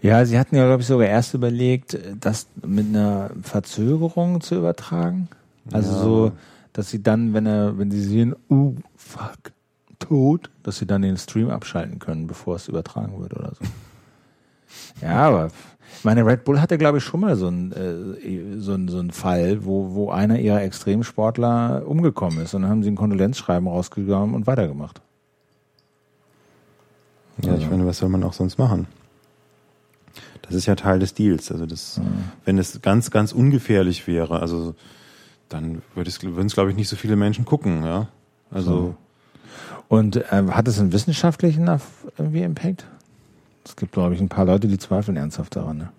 Ja, sie hatten ja, glaube ich, sogar erst überlegt, das mit einer Verzögerung zu übertragen. Also Ja. so, dass sie dann, wenn er, wenn sie sehen, uh, fuck, tot, dass sie dann den Stream abschalten können, bevor es übertragen wird oder so. Ja, aber ich meine, Red Bull hatte, glaube ich, schon mal so einen äh, so einen- so einen Fall, wo, wo einer ihrer Extremsportler umgekommen ist. Und dann haben sie ein Kondolenzschreiben rausgegangen und weitergemacht. Ja, ich meine, was soll man auch sonst machen? Das ist ja Teil des Deals. Also das, wenn es ganz, ganz ungefährlich wäre, also dann würde es, würden es, glaube ich, nicht so viele Menschen gucken, ja. Also Und äh, hat es einen wissenschaftlichen irgendwie Impact? Es gibt, glaube ich, ein paar Leute, die zweifeln ernsthaft daran. Ne?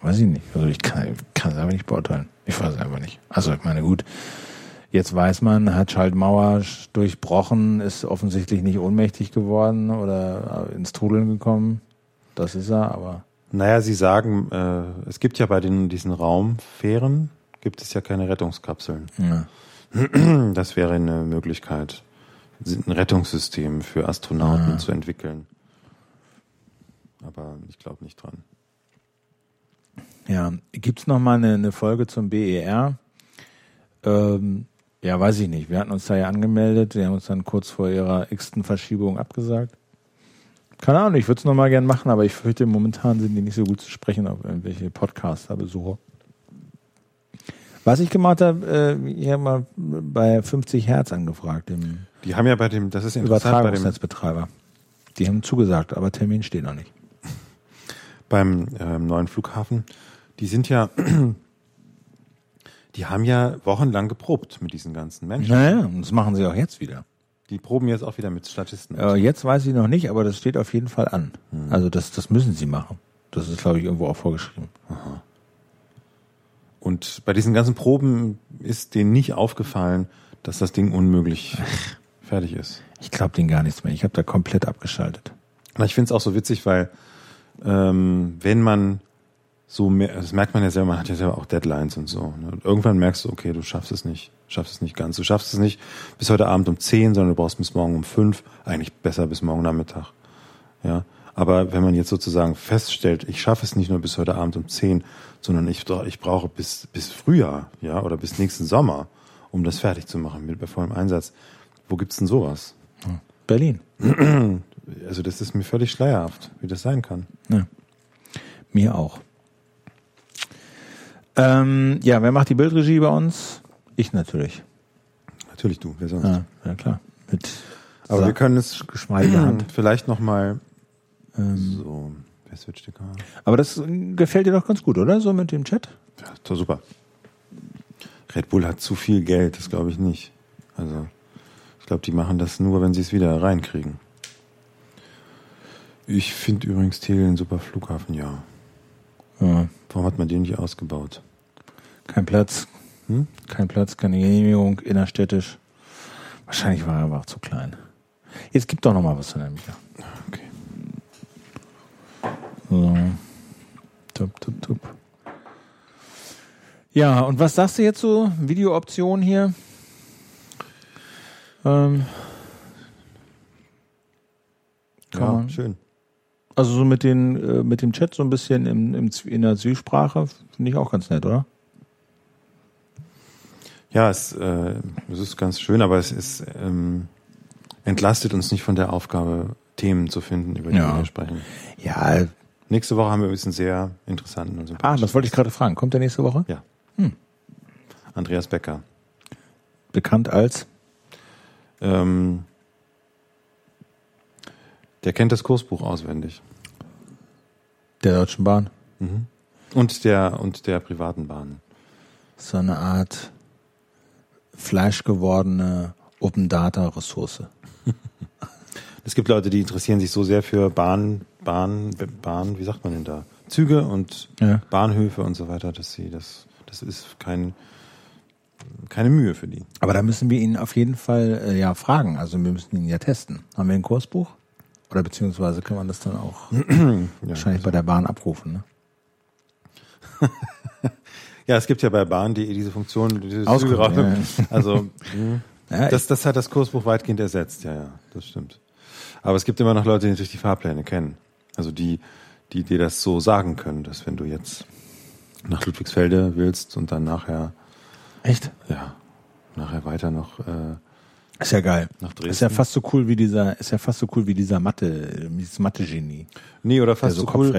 Weiß ich nicht. Also ich kann, kann es einfach nicht beurteilen. Ich weiß es einfach nicht. Also ich meine, gut, jetzt weiß man, hat Schaltmauer sch- durchbrochen, ist offensichtlich nicht ohnmächtig geworden oder äh, ins Trudeln gekommen. Das ist er, aber Naja, Sie sagen, äh, es gibt ja bei den, diesen Raumfähren, gibt es ja keine Rettungskapseln. ja. Das wäre eine Möglichkeit, ein Rettungssystem für Astronauten Ah. zu entwickeln. Aber ich glaube nicht dran. Ja, gibt's noch mal eine, eine Folge zum BER? Ähm, ja, weiß ich nicht. Wir hatten uns da ja angemeldet. Die haben uns dann kurz vor ihrer x-ten Verschiebung abgesagt. Keine Ahnung, ich würde es noch mal gern machen, aber ich fürchte, momentan sind die nicht so gut zu sprechen auf irgendwelche Podcaster-Besucher. Was ich gemacht habe, äh, ich habe mal bei 50 Hertz angefragt, dem Die haben ja bei dem, das ist interessant, bei dem. Die haben zugesagt, aber Termin steht noch nicht. beim ähm, neuen Flughafen, die sind ja, die haben ja wochenlang geprobt mit diesen ganzen Menschen. Naja, und das machen sie auch jetzt wieder. Die proben jetzt auch wieder mit Statisten. Äh, jetzt weiß ich noch nicht, aber das steht auf jeden Fall an. Also das, das müssen sie machen. Das ist, glaube ich, irgendwo auch vorgeschrieben. Und bei diesen ganzen Proben ist denen nicht aufgefallen, dass das Ding unmöglich fertig ist. Ich glaube denen gar nichts mehr. Ich habe da komplett abgeschaltet. Na, Ich finde es auch so witzig, weil ähm, wenn man so mehr, das merkt man ja selber, man hat ja selber auch Deadlines und so. Ne? Und irgendwann merkst du, okay, du schaffst es nicht, schaffst es nicht ganz. Du schaffst es nicht bis heute Abend um 10, sondern du brauchst bis morgen um 5, eigentlich besser bis morgen Nachmittag. Ja. Aber wenn man jetzt sozusagen feststellt, ich schaffe es nicht nur bis heute Abend um 10, sondern ich, ich brauche bis, bis Frühjahr, ja, oder bis nächsten Sommer, um das fertig zu machen mit bei vollem Einsatz. Wo gibt's denn sowas? Berlin. Also das ist mir völlig schleierhaft, wie das sein kann. Ja. Mir auch. Ähm, ja, wer macht die Bildregie bei uns? Ich natürlich. Natürlich du, wer sonst? Ja, ja klar. Mit Aber Sa- wir können es geschmeidiger Hand. vielleicht nochmal Ähm, so. Wer switcht die Kamera? aber das äh, gefällt dir doch ganz gut, oder? So mit dem Chat? Ja, doch super. Red Bull hat zu viel Geld, das glaube ich nicht. Also ich glaube, die machen das nur, wenn sie es wieder reinkriegen. Ich finde übrigens Tegel ein super Flughafen, ja. Ja. Warum hat man den nicht ausgebaut? Kein Platz. Hm? Kein Platz, keine Genehmigung, innerstädtisch. Wahrscheinlich war er aber auch zu klein. Jetzt gibt doch noch mal was von der Micha. So. Tup, tup, tup. Ja, und was sagst du jetzt so? Videooption hier? Ähm, Ja, man, schön. also so mit, den, äh, mit dem Chat so ein bisschen im, im, in der Zwiesprache finde ich auch ganz nett, oder? Ja, es, äh, es ist ganz schön, aber es ist ähm, entlastet uns nicht von der Aufgabe, Themen zu finden, über die Ja. wir sprechen. Ja. Nächste Woche haben wir übrigens einen sehr interessanten und Ah, das wollte ich gerade fragen. Kommt der nächste Woche? Ja. Andreas Becker. Bekannt als? Ähm, der kennt das Kursbuch auswendig. Der Deutschen Bahn. Mhm. Und der und der privaten Bahn. So eine Art fleischgewordene Open Data Ressource. Es gibt Leute, die interessieren sich so sehr für Bahn, Bahn, Bahn, wie sagt man denn da? Züge und Ja. Bahnhöfe und so weiter, dass sie das, das ist kein, keine Mühe für die. Aber da müssen wir ihn auf jeden Fall äh, ja fragen. Also wir müssen ihn ja testen. Haben wir ein Kursbuch? Oder beziehungsweise kann man das dann auch Ja, wahrscheinlich bei der Bahn abrufen, ne? ja, es gibt ja bei Bahn.de diese Funktion, diese raus- ja. Also mh, Ja, das, das hat das Kursbuch weitgehend ersetzt, ja, ja, das stimmt. Aber es gibt immer noch Leute, die natürlich die Fahrpläne kennen. Also die, die dir das so sagen können, dass wenn du jetzt nach Ludwigsfelde willst und dann nachher, echt? ja, nachher weiter noch, äh, Ist ja geil. Nach Ist ja Dresden. fast so cool wie dieser, ist ja fast so cool wie dieser Mathe, dieses Mathe-Genie. nee, oder fast so so cool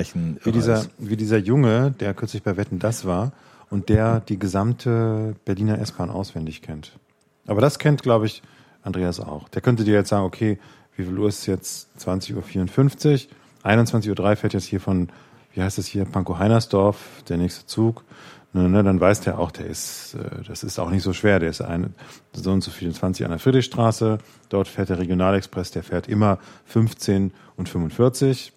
wie dieser, ist. wie dieser Junge, der kürzlich bei Wetten das war und der die gesamte Berliner S-Bahn auswendig kennt. Aber das kennt, glaube ich, Andreas auch. Der könnte dir jetzt sagen, okay, wie viel Uhr ist es jetzt? 20.54 Uhr. 21.03 Uhr fährt jetzt hier von, wie heißt es hier, Pankow-Heinersdorf, der nächste Zug. Ne, ne, dann weiß der auch, der ist, äh, das ist auch nicht so schwer. Der ist ein, so und so 24 an der Friedrichstraße. Dort fährt der Regionalexpress, der fährt immer 15 und 45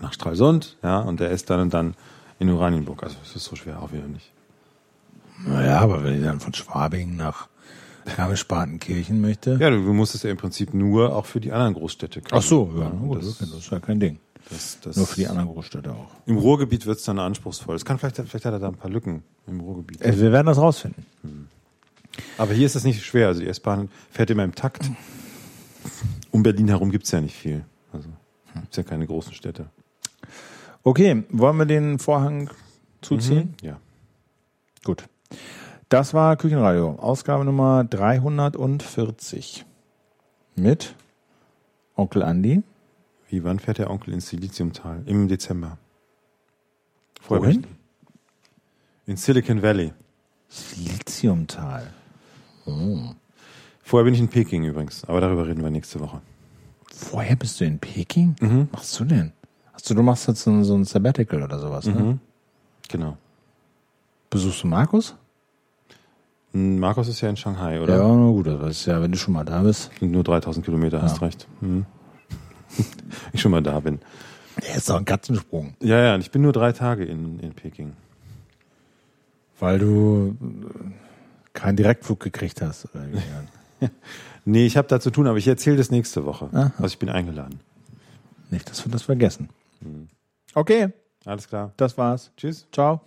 nach Stralsund, ja, und der ist dann und dann in Oranienburg. Also es ist so schwer auch wieder nicht. Naja, aber wenn ich dann von Schwabing nach Garmisch-Partenkirchen möchte. Ja, du, du musst es ja im Prinzip nur auch für die anderen Großstädte können. Ach so, ja, gut, das, das, ist ja kein Ding. Das, das, Nur für die anderen Großstädte auch. Im Ruhrgebiet wird es dann anspruchsvoll. Es kann vielleicht, vielleicht hat er da ein paar Lücken im Ruhrgebiet. Äh, Wir werden das rausfinden. Aber hier ist es nicht schwer. Also die S-Bahn fährt immer im Takt. Um Berlin herum gibt's ja nicht viel. Also gibt's ja keine großen Städte. Okay, wollen wir den Vorhang zuziehen? Ja. Gut. Das war Küchenradio, Ausgabe Nummer 340. Mit Onkel Andi. Wie, wann fährt der Onkel ins Siliziumtal? Im Dezember. Vorher Wohin? bin ich- In Silicon Valley. Siliziumtal. Vorher bin ich in Peking übrigens, aber darüber reden wir nächste Woche. Vorher bist du in Peking? Was machst du denn? Hast du, du machst jetzt so ein, so ein Sabbatical oder sowas, ne? Genau. Besuchst du Markus? Markus ist ja in Shanghai, oder? Ja, na gut, das ist ja, wenn du schon mal da bist. Sind nur 3000 Kilometer, hast recht. Hm. ich schon mal da bin. Der ist doch ein Katzensprung. Ja, ja, und ich bin nur drei Tage in, in Peking. Weil du äh, keinen Direktflug gekriegt hast. Nee, ich habe da zu tun, aber ich erzähle das nächste Woche. Aha. Also ich bin eingeladen. Nicht, dass wir das vergessen. Okay, Alles klar. das war's. Tschüss. Ciao.